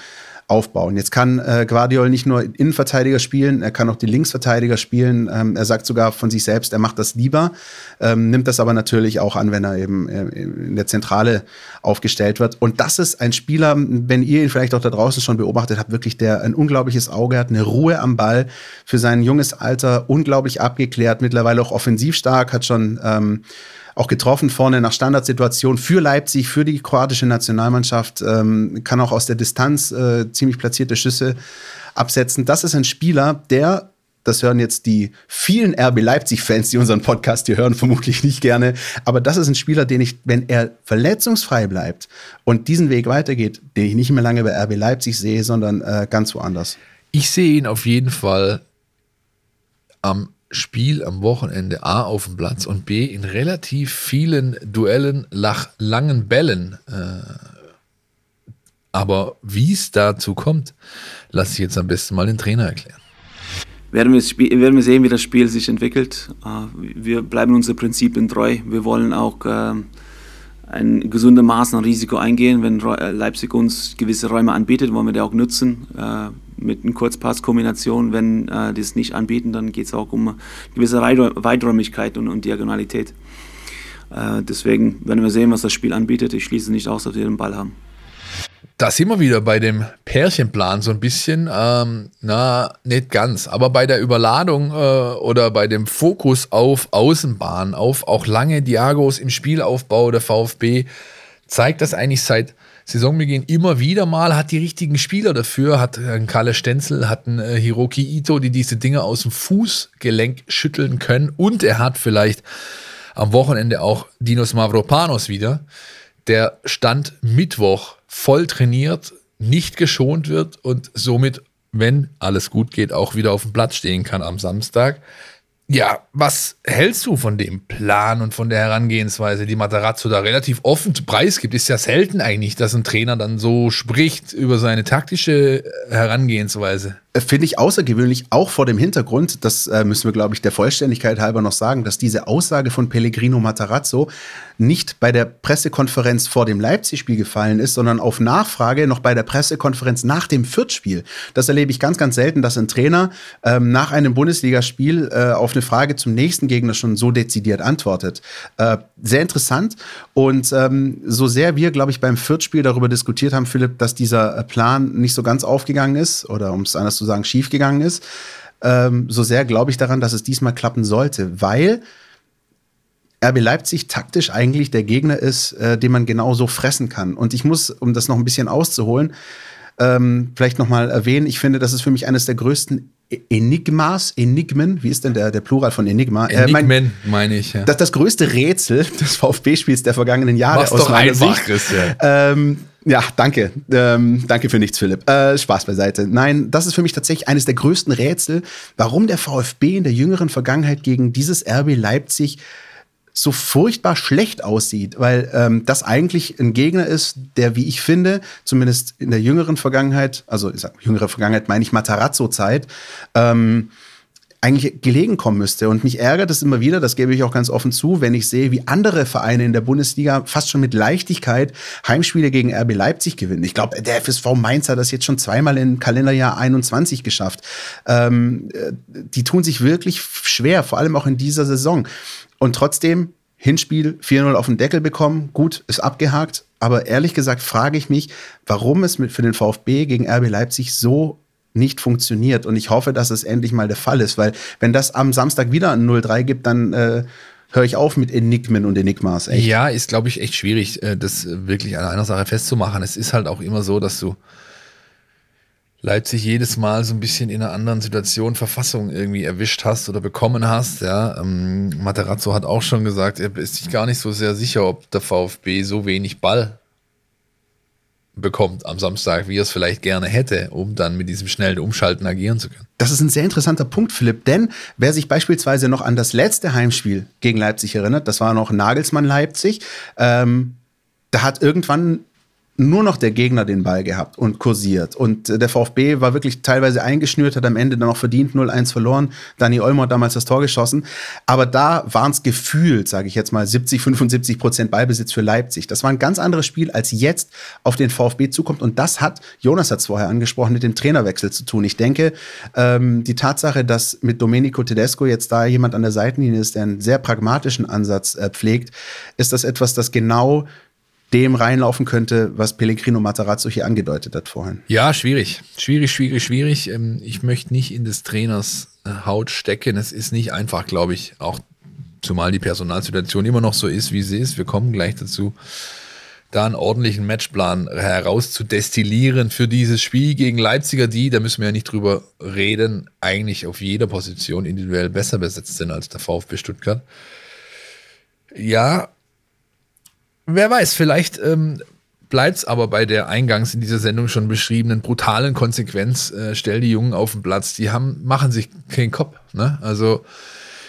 aufbauen. Jetzt kann äh, Guardiol nicht nur Innenverteidiger spielen, er kann auch die Linksverteidiger spielen. Ähm, er sagt sogar von sich selbst, er macht das lieber, ähm, nimmt das aber natürlich auch an, wenn er eben äh, in der Zentrale aufgestellt wird. Und das ist ein Spieler, wenn ihr ihn vielleicht auch da draußen schon beobachtet habt, wirklich der ein unglaubliches Auge hat, eine Ruhe am Ball für sein junges Alter, unglaublich abgeklärt, mittlerweile auch offensiv stark, hat schon ähm, auch getroffen vorne nach Standardsituation für Leipzig, für die kroatische Nationalmannschaft, ähm, kann auch aus der Distanz äh, ziemlich platzierte Schüsse absetzen. Das ist ein Spieler, der das hören jetzt die vielen RB Leipzig-Fans, die unseren Podcast hier hören, vermutlich nicht gerne. Aber das ist ein Spieler, den ich, wenn er verletzungsfrei bleibt und diesen Weg weitergeht, den ich nicht mehr lange bei RB Leipzig sehe, sondern äh, ganz woanders. Ich sehe ihn auf jeden Fall am Spiel am Wochenende A auf dem Platz und B in relativ vielen Duellen nach langen Bällen. Äh, aber wie es dazu kommt, lasse ich jetzt am besten mal den Trainer erklären. Werden wir, werden wir sehen, wie das Spiel sich entwickelt. Äh, wir bleiben unseren Prinzipien treu. Wir wollen auch äh, ein gesundes Maß an Risiko eingehen. Wenn Leipzig uns gewisse Räume anbietet, wollen wir die auch nutzen mit einer Kurzpasskombination. Wenn äh, die es nicht anbieten, dann geht es auch um gewisse Weiträumigkeit und, und Diagonalität. Äh, deswegen werden wir sehen, was das Spiel anbietet. Ich schließe nicht aus, dass wir den Ball haben. da sind wir wieder bei dem Pärchenplan so ein bisschen. Ähm, na, nicht ganz, aber bei der Überladung äh, oder bei dem Fokus auf Außenbahn, auf auch lange Diagos im Spielaufbau der VfB, zeigt das eigentlich seit Saisonbeginn immer wieder mal, hat die richtigen Spieler dafür, hat einen Kalle Stenzel, hat einen äh, Hiroki Ito, die diese Dinge aus dem Fußgelenk schütteln können und er hat vielleicht am Wochenende auch Dinos Mavropanos wieder, der Stand Mittwoch voll trainiert, nicht geschont wird und somit, wenn alles gut geht, auch wieder auf dem Platz stehen kann am Samstag. Ja, was hältst du von dem Plan und von der Herangehensweise, die Matarazzo da relativ offen preisgibt? Ist ja selten eigentlich, dass ein Trainer dann so spricht über seine taktische Herangehensweise. Äh, finde ich außergewöhnlich, auch vor dem Hintergrund, das äh, müssen wir, glaube ich, der Vollständigkeit halber noch sagen, dass diese Aussage von Pellegrino Matarazzo nicht bei der Pressekonferenz vor dem Leipzig-Spiel gefallen ist, sondern auf Nachfrage noch bei der Pressekonferenz nach dem Fürth-Spiel. Das erlebe ich ganz, ganz selten, dass ein Trainer ähm, nach einem Bundesligaspiel äh, auf eine Frage zum nächsten Gegner schon so dezidiert antwortet. Äh, sehr interessant. Und ähm, so sehr wir, glaube ich, beim Fürth-Spiel darüber diskutiert haben, Philipp, dass dieser Plan nicht so ganz aufgegangen ist, oder um es anders zu sagen, schiefgegangen ist, ähm, so sehr glaube ich daran, dass es diesmal klappen sollte, weil RB Leipzig taktisch eigentlich der Gegner ist, äh, den man genauso fressen kann. Und ich muss, um das noch ein bisschen auszuholen, ähm, vielleicht noch mal erwähnen, ich finde, das ist für mich eines der größten e- Enigmas, Enigmen, wie ist denn der, der Plural von Enigma? Enigmen, äh, mein, meine ich. Ja. Das, das größte Rätsel des VfB-Spiels der vergangenen Jahre Mach's aus doch meiner einfach, Sicht. Christian. Ähm, ja, danke. Ähm, danke für nichts, Philipp. Äh, Spaß beiseite. Nein, das ist für mich tatsächlich eines der größten Rätsel, warum der VfB in der jüngeren Vergangenheit gegen dieses RB Leipzig so furchtbar schlecht aussieht, weil ähm, das eigentlich ein Gegner ist, der, wie ich finde, zumindest in der jüngeren Vergangenheit, also ich sag, jüngere Vergangenheit meine ich Matarazzo-Zeit, ähm, eigentlich gelegen kommen müsste. Und mich ärgert es immer wieder, das gebe ich auch ganz offen zu, wenn ich sehe, wie andere Vereine in der Bundesliga fast schon mit Leichtigkeit Heimspiele gegen RB Leipzig gewinnen. Ich glaube, der FSV Mainz hat das jetzt schon zweimal im Kalenderjahr 21 geschafft. Ähm, äh, die tun sich wirklich schwer, vor allem auch in dieser Saison. Und trotzdem Hinspiel 4-0 auf den Deckel bekommen. Gut, ist abgehakt. Aber ehrlich gesagt frage ich mich, warum es für den VfB gegen RB Leipzig so nicht funktioniert. Und ich hoffe, dass es endlich mal der Fall ist, weil wenn das am Samstag wieder ein 0-3 gibt, dann äh, höre ich auf mit Enigmen und Enigmas. Echt. Ja, ist, glaube ich, echt schwierig, äh, das wirklich an einer Sache festzumachen. Es ist halt auch immer so, dass du Leipzig jedes Mal so ein bisschen in einer anderen Situation Verfassung irgendwie erwischt hast oder bekommen hast. Ja, ähm, Materazzo hat auch schon gesagt, er ist sich gar nicht so sehr sicher, ob der VfB so wenig Ball bekommt am Samstag, wie er es vielleicht gerne hätte, um dann mit diesem schnellen Umschalten agieren zu können. Das ist ein sehr interessanter Punkt, Philipp, denn wer sich beispielsweise noch an das letzte Heimspiel gegen Leipzig erinnert, das war noch Nagelsmann Leipzig, ähm, da hat irgendwann nur noch der Gegner den Ball gehabt und kursiert. Und äh, der VfB war wirklich teilweise eingeschnürt, hat am Ende dann auch verdient 0-1 verloren. Dani Olmo hat damals das Tor geschossen. Aber da waren es gefühlt, sage ich jetzt mal, 70, 75 Prozent Ballbesitz für Leipzig. Das war ein ganz anderes Spiel, als jetzt auf den VfB zukommt. Und das hat, Jonas hat es vorher angesprochen, mit dem Trainerwechsel zu tun. Ich denke, ähm, die Tatsache, dass mit Domenico Tedesco jetzt da jemand an der Seitenlinie ist, der einen sehr pragmatischen Ansatz äh, pflegt, ist das etwas, das genau dem reinlaufen könnte, was Pellegrino Matarazzo hier angedeutet hat vorhin. Ja, schwierig. Schwierig, schwierig, schwierig. Ähm, ich möchte nicht in des Trainers äh, Haut stecken. Es ist nicht einfach, glaube ich, auch zumal die Personalsituation immer noch so ist, wie sie ist. Wir kommen gleich dazu, da einen ordentlichen Matchplan herauszudestillieren für dieses Spiel gegen Leipziger, die, da müssen wir ja nicht drüber reden, eigentlich auf jeder Position individuell besser besetzt sind als der VfB Stuttgart. Ja, Wer weiß, vielleicht ähm, bleibt es aber bei der eingangs in dieser Sendung schon beschriebenen brutalen Konsequenz. Äh, stell die Jungen auf den Platz, die haben, machen sich keinen Kopf. Ne? Also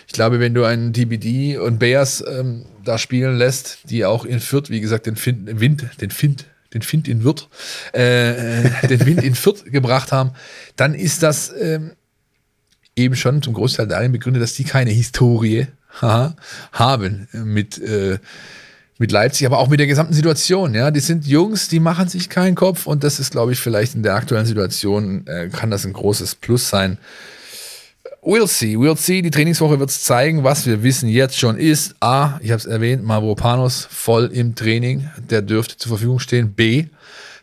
ich glaube, wenn du einen TBD und Bears ähm, da spielen lässt, die auch in Fürth, wie gesagt, den Find, Wind, den Find, den Find in Wirt, äh, äh den Wind in Fürth gebracht haben, dann ist das ähm, eben schon zum Großteil darin begründet, dass die keine Historie haben mit äh, mit Leipzig, aber auch mit der gesamten Situation. Ja, die sind Jungs, die machen sich keinen Kopf und das ist, glaube ich, vielleicht in der aktuellen Situation äh, kann das ein großes Plus sein. We'll see, we'll see. Die Trainingswoche wird es zeigen, was wir wissen jetzt schon ist. A, ich habe es erwähnt, Mavropanos voll im Training, der dürfte zur Verfügung stehen. B,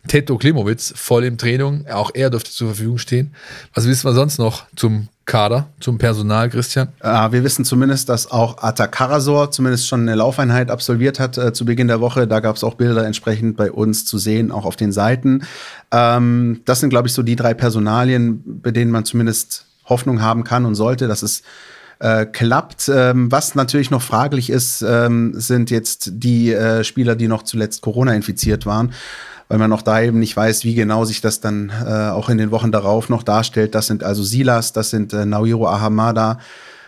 Teto Klimowitz voll im Training. Auch er dürfte zur Verfügung stehen. Was wissen wir sonst noch zum Kader, zum Personal, Christian? Äh, wir wissen zumindest, dass auch Ata Karasor zumindest schon eine Laufeinheit absolviert hat äh, zu Beginn der Woche. Da gab es auch Bilder entsprechend bei uns zu sehen, auch auf den Seiten. Ähm, das sind, glaube ich, so die drei Personalien, bei denen man zumindest Hoffnung haben kann und sollte, dass es äh, klappt. Ähm, was natürlich noch fraglich ist, ähm, sind jetzt die äh, Spieler, die noch zuletzt Corona infiziert waren weil man noch da eben nicht weiß, wie genau sich das dann äh, auch in den Wochen darauf noch darstellt. Das sind also Silas, das sind äh, Naohiro Ahamada.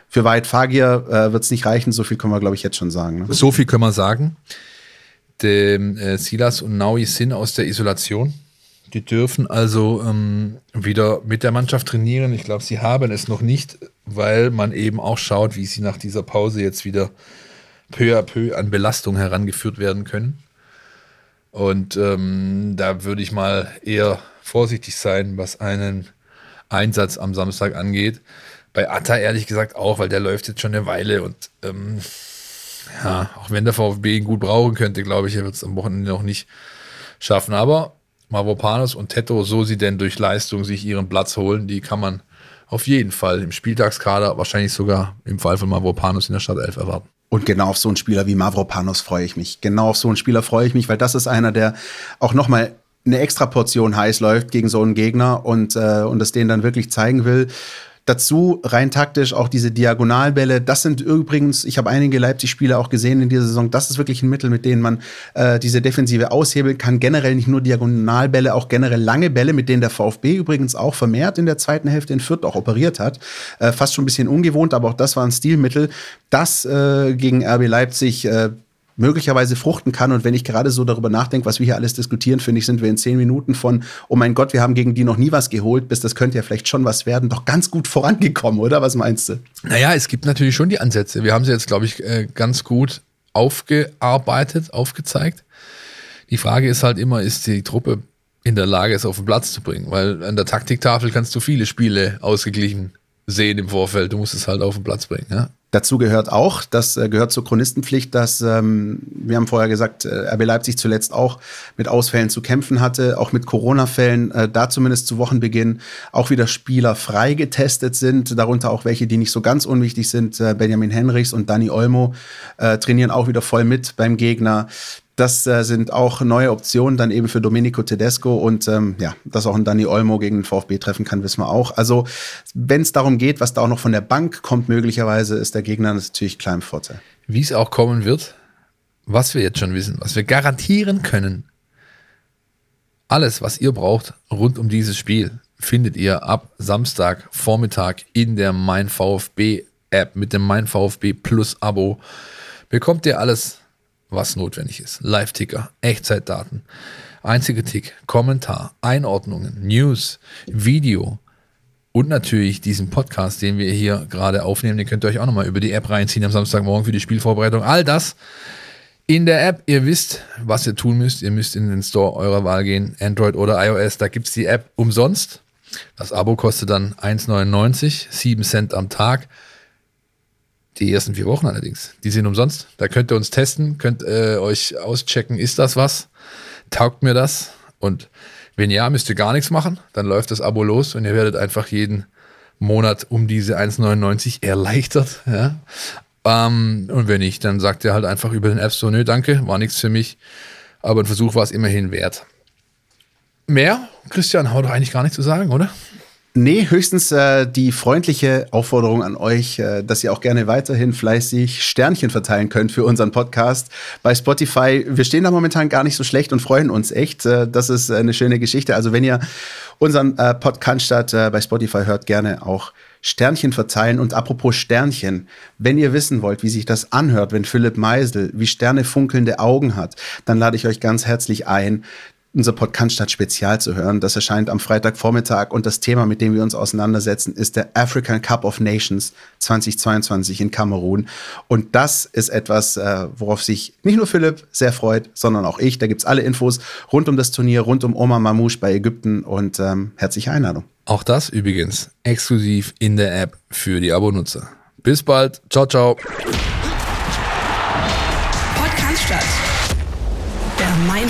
Für Weit Fagir äh, wird es nicht reichen, so viel können wir, glaube ich, jetzt schon sagen. Ne? So viel können wir sagen. Dem, äh, Silas und Naui sind aus der Isolation. Die dürfen also ähm, wieder mit der Mannschaft trainieren. Ich glaube, sie haben es noch nicht, weil man eben auch schaut, wie sie nach dieser Pause jetzt wieder peu à peu an Belastung herangeführt werden können. Und ähm, da würde ich mal eher vorsichtig sein, was einen Einsatz am Samstag angeht. Bei Atta ehrlich gesagt auch, weil der läuft jetzt schon eine Weile und ähm, ja, auch wenn der VfB ihn gut brauchen könnte, glaube ich, er wird es am Wochenende noch nicht schaffen. Aber Mavropanos und Tetto, so sie denn durch Leistung sich ihren Platz holen, die kann man auf jeden Fall im Spieltagskader, wahrscheinlich sogar im Fall von Mavropanos in der Stadt 11 erwarten. Und genau auf so einen Spieler wie Mavropanos freue ich mich. Genau auf so einen Spieler freue ich mich, weil das ist einer, der auch nochmal eine extra Portion heiß läuft gegen so einen Gegner und, äh, und das denen dann wirklich zeigen will. Dazu rein taktisch auch diese Diagonalbälle. Das sind übrigens, ich habe einige Leipzig-Spiele auch gesehen in dieser Saison. Das ist wirklich ein Mittel, mit denen man äh, diese Defensive aushebeln kann. Generell nicht nur Diagonalbälle, auch generell lange Bälle, mit denen der VfB übrigens auch vermehrt in der zweiten Hälfte in Fürth auch operiert hat. Äh, fast schon ein bisschen ungewohnt, aber auch das war ein Stilmittel, das äh, gegen RB Leipzig äh, möglicherweise fruchten kann. Und wenn ich gerade so darüber nachdenke, was wir hier alles diskutieren, finde ich, sind wir in zehn Minuten von, oh mein Gott, wir haben gegen die noch nie was geholt, bis das könnte ja vielleicht schon was werden, doch ganz gut vorangekommen, oder? Was meinst du? Naja, es gibt natürlich schon die Ansätze. Wir haben sie jetzt, glaube ich, äh, ganz gut aufgearbeitet, aufgezeigt. Die Frage ist halt immer, ist die Truppe in der Lage, es auf den Platz zu bringen? Weil an der Taktiktafel kannst du viele Spiele ausgeglichen sehen im Vorfeld. Du musst es halt auf den Platz bringen. Ja? Dazu gehört auch, das äh, gehört zur Chronistenpflicht, dass ähm, wir haben vorher gesagt, äh, RB Leipzig zuletzt auch mit Ausfällen zu kämpfen hatte, auch mit Corona-Fällen, äh, da zumindest zu Wochenbeginn auch wieder Spieler frei getestet sind, darunter auch welche, die nicht so ganz unwichtig sind. Äh, Benjamin Henrichs und Dani Olmo äh, trainieren auch wieder voll mit beim Gegner. Das äh, sind auch neue Optionen dann eben für Domenico Tedesco und ähm, ja, dass auch ein Dani Olmo gegen den VfB treffen kann, wissen wir auch. Also wenn es darum geht, was da auch noch von der Bank kommt, möglicherweise ist der Gegner natürlich klar im Vorteil. Wie es auch kommen wird, was wir jetzt schon wissen, was wir garantieren können, alles, was ihr braucht rund um dieses Spiel, findet ihr ab Samstag Vormittag in der Mein VfB App mit dem Mein VfB Plus Abo. Bekommt ihr alles was notwendig ist. Live-Ticker, Echtzeitdaten, einzige Tick, Kommentar, Einordnungen, News, Video und natürlich diesen Podcast, den wir hier gerade aufnehmen. Den könnt ihr euch auch nochmal über die App reinziehen am Samstagmorgen für die Spielvorbereitung. All das in der App. Ihr wisst, was ihr tun müsst. Ihr müsst in den Store eurer Wahl gehen, Android oder iOS. Da gibt es die App umsonst. Das Abo kostet dann 1,99, 7 Cent am Tag. Die ersten vier Wochen allerdings, die sind umsonst. Da könnt ihr uns testen, könnt äh, euch auschecken, ist das was? Taugt mir das? Und wenn ja, müsst ihr gar nichts machen. Dann läuft das Abo los und ihr werdet einfach jeden Monat um diese 1,99 erleichtert. Ja? Ähm, und wenn nicht, dann sagt ihr halt einfach über den App so, nö, danke, war nichts für mich. Aber ein Versuch war es immerhin wert. Mehr? Christian, haut doch eigentlich gar nichts zu sagen, oder? Nee, höchstens äh, die freundliche Aufforderung an euch, äh, dass ihr auch gerne weiterhin fleißig Sternchen verteilen könnt für unseren Podcast bei Spotify. Wir stehen da momentan gar nicht so schlecht und freuen uns echt. Äh, das ist eine schöne Geschichte. Also wenn ihr unseren äh, Podcast äh, bei Spotify hört, gerne auch Sternchen verteilen. Und apropos Sternchen, wenn ihr wissen wollt, wie sich das anhört, wenn Philipp Meisel wie Sterne funkelnde Augen hat, dann lade ich euch ganz herzlich ein, unser Podcast statt Spezial zu hören. Das erscheint am Freitagvormittag und das Thema, mit dem wir uns auseinandersetzen, ist der African Cup of Nations 2022 in Kamerun. Und das ist etwas, äh, worauf sich nicht nur Philipp sehr freut, sondern auch ich. Da gibt es alle Infos rund um das Turnier, rund um Omar Mamouche bei Ägypten und ähm, herzliche Einladung. Auch das übrigens exklusiv in der App für die Abonutzer. Bis bald. Ciao, ciao. Podcast